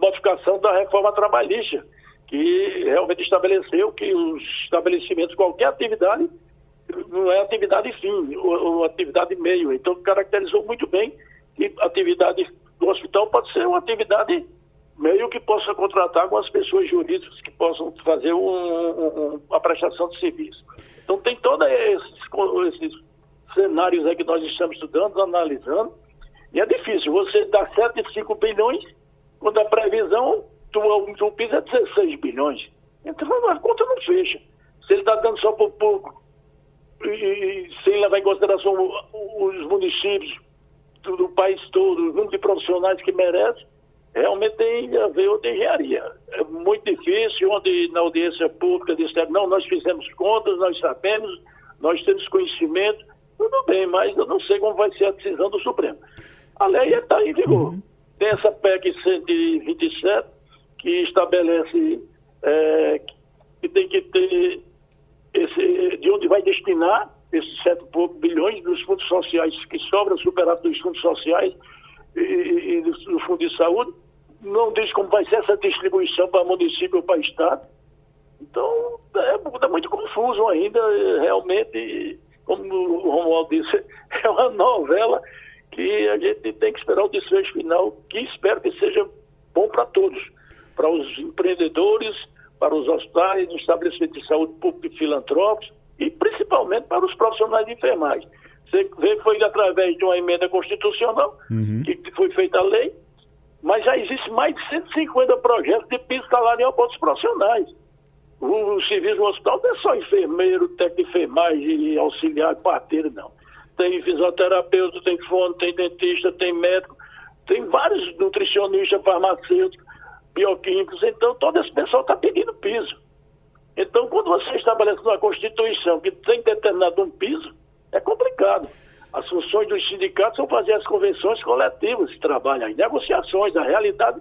modificação da reforma trabalhista, que realmente estabeleceu que os estabelecimentos, qualquer atividade, não é atividade fim, ou, ou atividade meio. Então, caracterizou muito bem que atividade do hospital pode ser uma atividade meio que possa contratar algumas pessoas jurídicas que possam fazer um, um, uma prestação de serviço. Então, tem todos esses, esses cenários aí que nós estamos estudando, analisando, e é difícil. Você dá 7,5 bilhões, quando a previsão do, do PIS é 16 bilhões. Então, a conta não fecha. Se ele está dando só por pouco e, sem levar em consideração os municípios do, do país todo, o número de profissionais que merece, realmente tem a ver outra engenharia. É muito difícil, onde na audiência pública disseram, não, nós fizemos contas, nós sabemos, nós temos conhecimento, tudo bem, mas eu não sei como vai ser a decisão do Supremo. A lei está em vigor. Uhum. Tem essa PEC 127, que estabelece é, que tem que ter esse, de onde vai destinar esses sete bilhões dos fundos sociais que sobram, superado dos fundos sociais e, e, do, do Fundo de Saúde. Não diz como vai ser essa distribuição para município ou para Estado. Então, é, é muito confuso ainda, realmente, como o Romualdo disse, é uma novela que a gente tem que esperar o desfecho final, que espero que seja bom para todos, para os empreendedores, para os hospitais, os estabelecimentos de saúde pública e filantrópicos e principalmente para os profissionais de enfermagem. Você vê que foi através de uma emenda constitucional uhum. que foi feita a lei, mas já existe mais de 150 projetos de piso salarial para os profissionais. O, o serviço no hospital não é só enfermeiro, técnico de enfermagem, auxiliar, parteiro, não. Tem fisioterapeuta, tem fono, tem dentista, tem médico, tem vários nutricionistas, farmacêuticos bioquímicos, então todo esse pessoal está pedindo piso. Então, quando você estabelece uma Constituição que tem determinado um piso, é complicado. As funções dos sindicatos são fazer as convenções coletivas de trabalho, as negociações, a realidade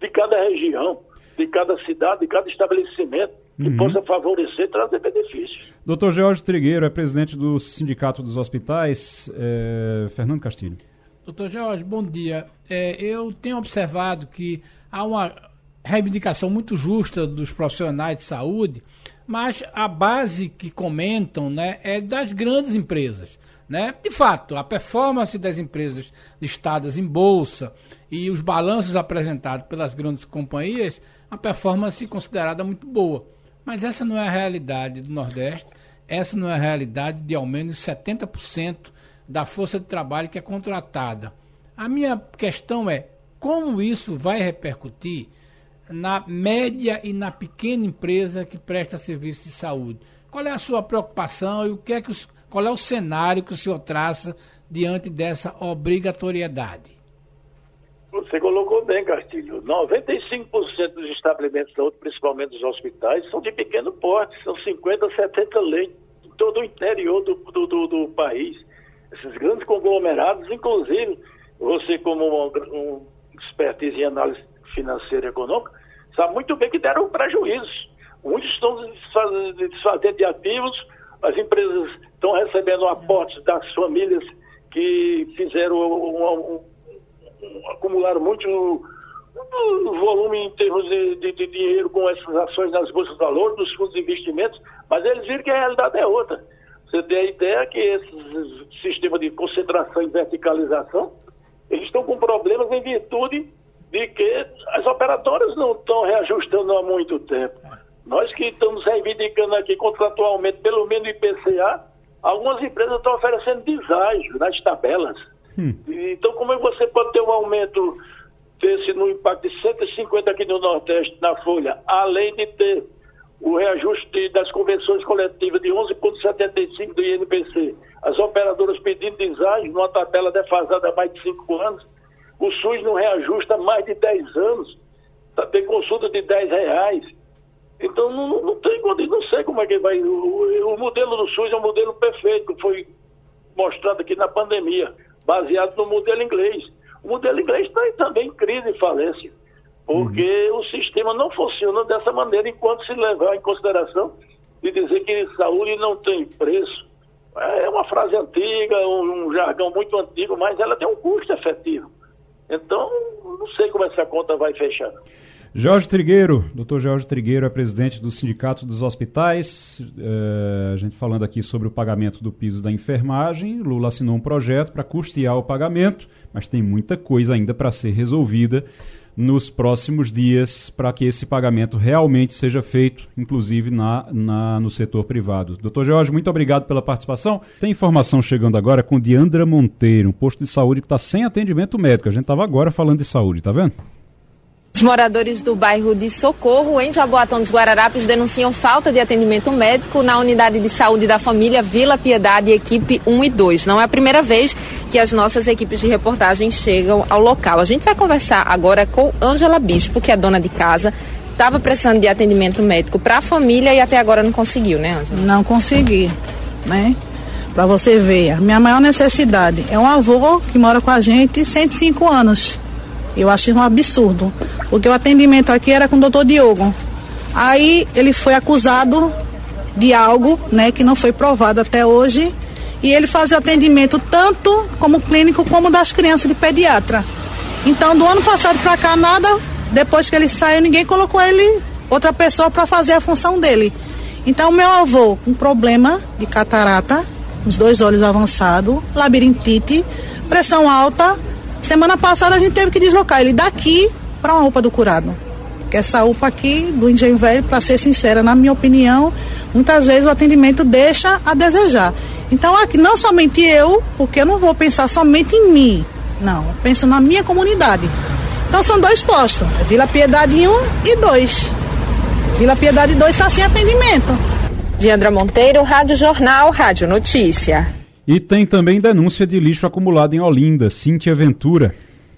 de cada região, de cada cidade, de cada estabelecimento, que uhum. possa favorecer, trazer benefícios.
Doutor Jorge Trigueiro é presidente do Sindicato dos Hospitais. É... Fernando Castilho.
Doutor Jorge, bom dia. É, eu tenho observado que há uma reivindicação muito justa dos profissionais de saúde mas a base que comentam né, é das grandes empresas. Né? De fato, a performance das empresas listadas em bolsa e os balanços apresentados pelas grandes companhias, a performance considerada muito boa. Mas essa não é a realidade do Nordeste, essa não é a realidade de ao menos 70% da força de trabalho que é contratada. A minha questão é como isso vai repercutir na média e na pequena empresa que presta serviço de saúde. Qual é a sua preocupação e o que é que os, qual é o cenário que o senhor traça diante dessa obrigatoriedade?
Você colocou bem, Castilho. 95% dos estabelecimentos de saúde, principalmente dos hospitais, são de pequeno porte, são 50, 70 leitos em todo o interior do, do, do, do país. Esses grandes conglomerados, inclusive, você como um, um expertise em análise financeira e econômica, sabe muito bem que deram prejuízos. Muitos estão desfazendo de ativos, as empresas estão recebendo aportes das famílias que fizeram um, um, um, acumularam muito volume em termos de, de, de, dinheiro com essas ações nas bolsas de valores, nos fundos de investimentos, mas eles viram que a realidade é outra. Você tem a ideia que esse sistema de concentração e verticalização, eles estão com problemas em virtude de que as operadoras não estão reajustando há muito tempo. Nós que estamos reivindicando aqui contratualmente, pelo menos IPCA, algumas empresas estão oferecendo deságio nas tabelas. Hum. Então, como é que você pode ter um aumento desse no impacto de 150 aqui no Nordeste, na Folha, além de ter o reajuste das convenções coletivas de 11,75 do INPC, as operadoras pedindo deságio numa tabela defasada há mais de cinco anos, o SUS não reajusta há mais de 10 anos, tá, tem consulta de 10 reais. Então não, não tem não sei como é que vai. O, o modelo do SUS é um modelo perfeito, que foi mostrado aqui na pandemia, baseado no modelo inglês. O modelo inglês está também em crise e falência, porque uhum. o sistema não funciona dessa maneira enquanto se levar em consideração de dizer que saúde não tem preço. É uma frase antiga, um, jargão muito antigo, mas ela tem um custo efetivo. Então, não sei como essa conta vai fechar.
Jorge Trigueiro, doutor Jorge Trigueiro é presidente do Sindicato dos Hospitais. É, a gente falando aqui sobre o pagamento do piso da enfermagem. Lula assinou um projeto para custear o pagamento, mas tem muita coisa ainda para ser resolvida nos próximos dias para que esse pagamento realmente seja feito, inclusive na, na, no setor privado. Doutor Jorge, muito obrigado pela participação. Tem informação chegando agora com Diandra Monteiro, um posto de saúde que está sem atendimento médico. A gente estava agora falando de saúde, tá vendo?
Os moradores do bairro de Socorro, em Jaboatão dos Guararapes, denunciam falta de atendimento médico na unidade de saúde da família Vila Piedade, equipe 1 e 2. Não é a primeira vez que as nossas equipes de reportagem chegam ao local. A gente vai conversar agora com Ângela Bispo, que é dona de casa. Estava precisando de atendimento médico para a família e até agora não conseguiu, né, Ângela?
Não consegui, né? Para você ver, a minha maior necessidade é um avô que mora com a gente 105 anos eu achei um absurdo, porque o atendimento aqui era com o doutor Diogo. Aí ele foi acusado de algo, né, que não foi provado até hoje, e ele fazia o atendimento tanto como clínico como das crianças de pediatra. Então, do ano passado para cá, nada, depois que ele saiu, ninguém colocou ele, outra pessoa, para fazer a função dele. Então, meu avô, com problema de catarata, os dois olhos avançados, labirintite, pressão alta, Semana passada a gente teve que deslocar ele daqui para uma UPA do curado. Que essa UPA aqui do Engenho Velho, para ser sincera, na minha opinião, muitas vezes o atendimento deixa a desejar. Então aqui não somente eu, porque eu não vou pensar somente em mim. Não, eu penso na minha comunidade. Então são dois postos, é Vila Piedade 1 e 2. Vila Piedade 2 está sem atendimento.
Diandra Monteiro, Rádio Jornal, Rádio Notícia.
E tem também denúncia de lixo acumulado em Olinda, Cíntia Ventura.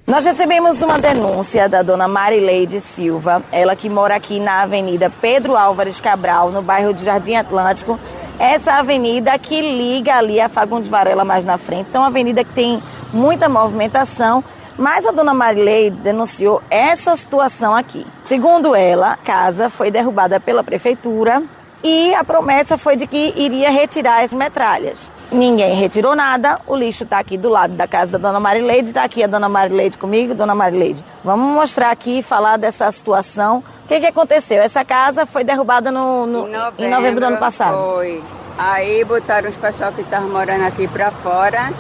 Nós recebemos uma denúncia da dona Marileide Silva, ela que mora aqui na Avenida Pedro Álvares Cabral, no bairro de Jardim Atlântico. Essa avenida que liga ali a Fagundes Varela mais na frente. Então, uma avenida que tem muita movimentação. Mas a dona Marileide denunciou essa situação aqui. Segundo ela, a casa foi derrubada pela prefeitura e a promessa foi de que iria retirar as metralhas. Ninguém retirou nada, o lixo está aqui do lado da casa da dona Marileide, está aqui a dona Marileide comigo, dona Marileide. Vamos mostrar aqui e falar dessa situação, O que, que aconteceu? Essa casa foi derrubada no, no em, novembro, em, novembro, do ano passado.
Foi. Aí botaram os pessoal que estavam morando aqui para fora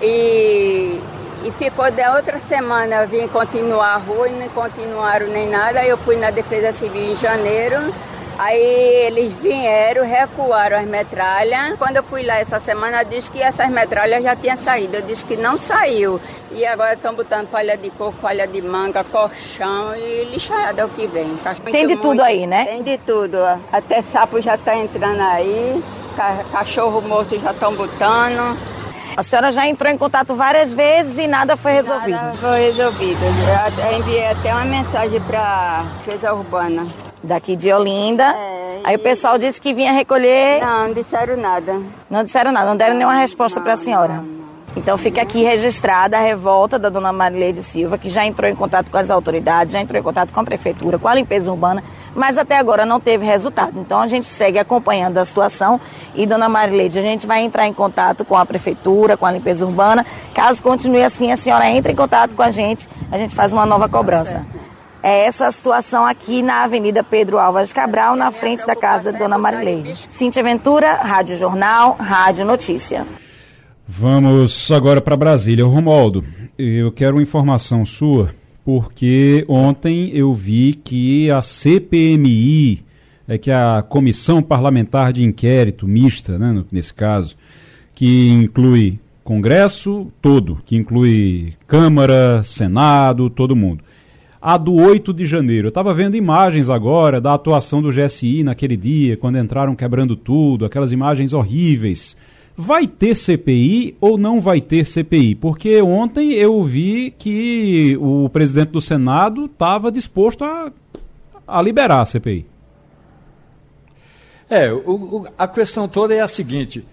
e, e ficou de outra semana vim continuar a rua e não continuaram nem nada. Eu fui na Defesa Civil em janeiro Aí eles vieram, recuaram as metralhas. Quando eu fui lá essa semana, disse que essas metralhas já tinham saído. Eu disse que não saiu. E agora estão botando palha de coco, palha de manga, colchão e lixaiada é o que vem.
Tá Tem de muito, tudo aí, né?
Tem de tudo. Até sapo já está entrando aí, cachorro morto já estão botando.
A senhora já entrou em contato várias vezes e nada foi resolvido? Nada
foi resolvido. Eu enviei até uma mensagem para a Defesa Urbana
daqui de Olinda. É, Aí o pessoal disse que vinha recolher.
Não, não disseram nada.
Não disseram nada, não deram não, nenhuma resposta para a senhora. Não, então fica aqui registrada a revolta da dona Marileide Silva, que já entrou em contato com as autoridades, já entrou em contato com a prefeitura, com a limpeza urbana, mas até agora não teve resultado. Então a gente segue acompanhando a situação e dona Marileide, a gente vai entrar em contato com a prefeitura, com a limpeza urbana. Caso continue assim, a senhora entra em contato com a gente, a gente faz uma nova cobrança. É essa a situação aqui na Avenida Pedro Álvares Cabral, na frente da casa da Dona Marileide. Cíntia Ventura, Rádio Jornal, Rádio Notícia.
Vamos agora para Brasília. Romualdo, eu quero uma informação sua, porque ontem eu vi que a CPMI, é que a Comissão Parlamentar de Inquérito Mista, né, nesse caso, que inclui Congresso todo, que inclui Câmara, Senado, todo mundo a do 8 de janeiro. Eu estava vendo imagens agora da atuação do GSI naquele dia, quando entraram quebrando tudo, aquelas imagens horríveis. Vai ter CPI ou não vai ter CPI? Porque ontem eu vi que o presidente do Senado estava disposto a, a liberar a CPI.
É, o, o, a questão toda é a seguinte: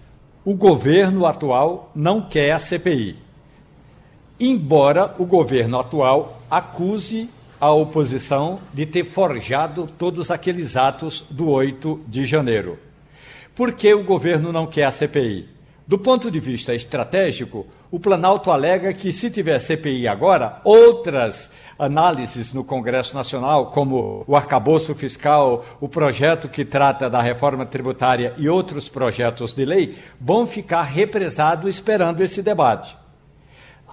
o governo atual não quer a CPI. Embora o governo atual acuse a oposição de ter forjado todos aqueles atos do 8 de janeiro. Por que o governo não quer a CPI? Do ponto de vista estratégico, o Planalto alega que se tiver CPI agora, outras análises no Congresso Nacional, como o arcabouço fiscal, o projeto que trata da reforma tributária e outros projetos de lei, vão ficar represados esperando esse debate.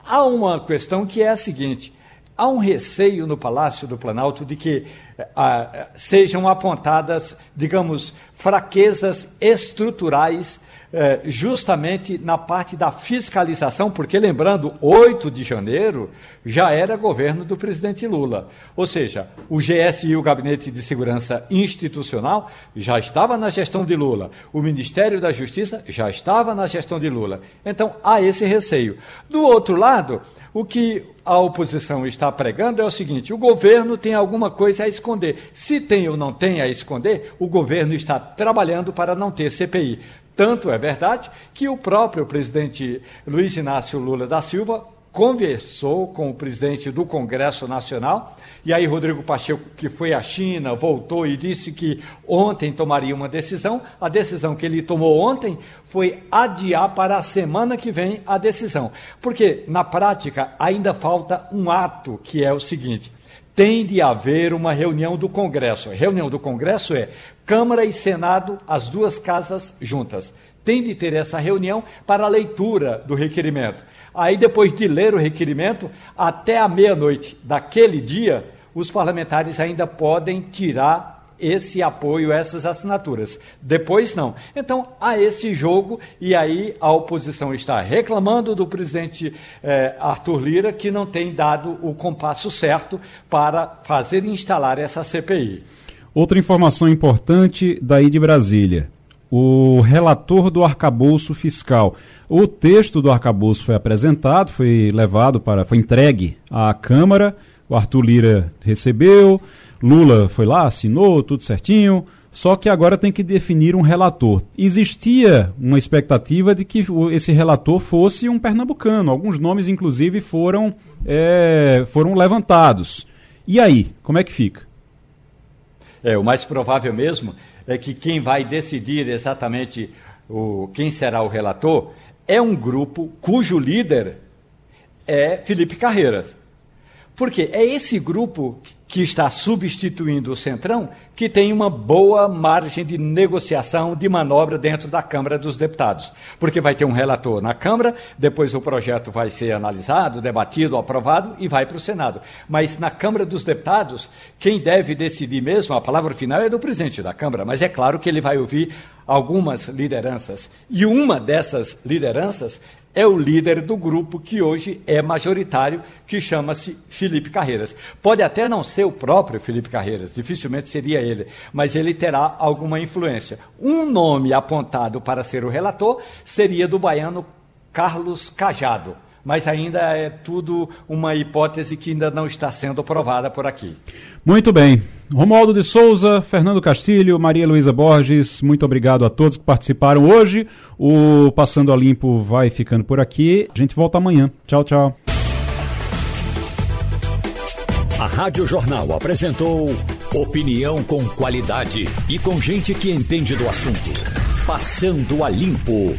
Há uma questão que é a seguinte: há um receio no Palácio do Planalto de que ah, sejam apontadas, digamos, fraquezas estruturais é, justamente na parte da fiscalização, porque lembrando, 8 de janeiro já era governo do presidente Lula. Ou seja, o GSI, o Gabinete de Segurança Institucional, já estava na gestão de Lula. O Ministério da Justiça já estava na gestão de Lula. Então há esse receio. Do outro lado, o que a oposição está pregando é o seguinte: o governo tem alguma coisa a esconder. Se tem ou não tem a esconder, o governo está trabalhando para não ter CPI. Tanto é verdade que o próprio presidente Luiz Inácio Lula da Silva conversou com o presidente do Congresso Nacional, e aí Rodrigo Pacheco, que foi à China, voltou e disse que ontem tomaria uma decisão. A decisão que ele tomou ontem foi adiar para a semana que vem a decisão. Porque, na prática, ainda falta um ato, que é o seguinte: tem de haver uma reunião do Congresso. Reunião do Congresso é Câmara e Senado, as duas casas juntas. Tem de ter essa reunião para a leitura do requerimento. Aí, depois de ler o requerimento, até a meia-noite daquele dia, os parlamentares ainda podem tirar esse apoio, essas assinaturas. Depois não. Então há esse jogo e aí a oposição está reclamando do presidente eh, Arthur Lira que não tem dado o compasso certo para fazer instalar essa CPI.
Outra informação importante daí de Brasília. O relator do arcabouço fiscal. O texto do arcabouço foi apresentado, foi levado para, foi entregue à Câmara. O Arthur Lira recebeu, Lula foi lá, assinou, tudo certinho, só que agora tem que definir um relator. Existia uma expectativa de que esse relator fosse um pernambucano. Alguns nomes, inclusive, foram, é, foram levantados. E aí, como é que fica?
É, o mais provável mesmo é que quem vai decidir exatamente o, quem será o relator é um grupo cujo líder é Felipe Carreiras. Porque é esse grupo que está substituindo o Centrão, que tem uma boa margem de negociação, de manobra dentro da Câmara dos Deputados. Porque vai ter um relator na Câmara, depois o projeto vai ser analisado, debatido, aprovado e vai para o Senado. Mas na Câmara dos Deputados, quem deve decidir mesmo, a palavra final é do presidente da Câmara, mas é claro que ele vai ouvir algumas lideranças. E uma dessas lideranças é o líder do grupo que hoje é majoritário, que chama-se Felipe Carreiras. Pode até não ser o próprio Felipe Carreiras, dificilmente seria ele, mas ele terá alguma influência. Um nome apontado para ser o relator seria do baiano Carlos Cajado mas ainda é tudo uma hipótese que ainda não está sendo provada por aqui.
Muito bem. Romualdo de Souza, Fernando Castilho, Maria Luísa Borges, muito obrigado a todos que participaram hoje. O Passando a Limpo vai ficando por aqui. A gente volta amanhã. Tchau, tchau.
A Rádio Jornal apresentou opinião com qualidade e com gente que entende do assunto. Passando a Limpo.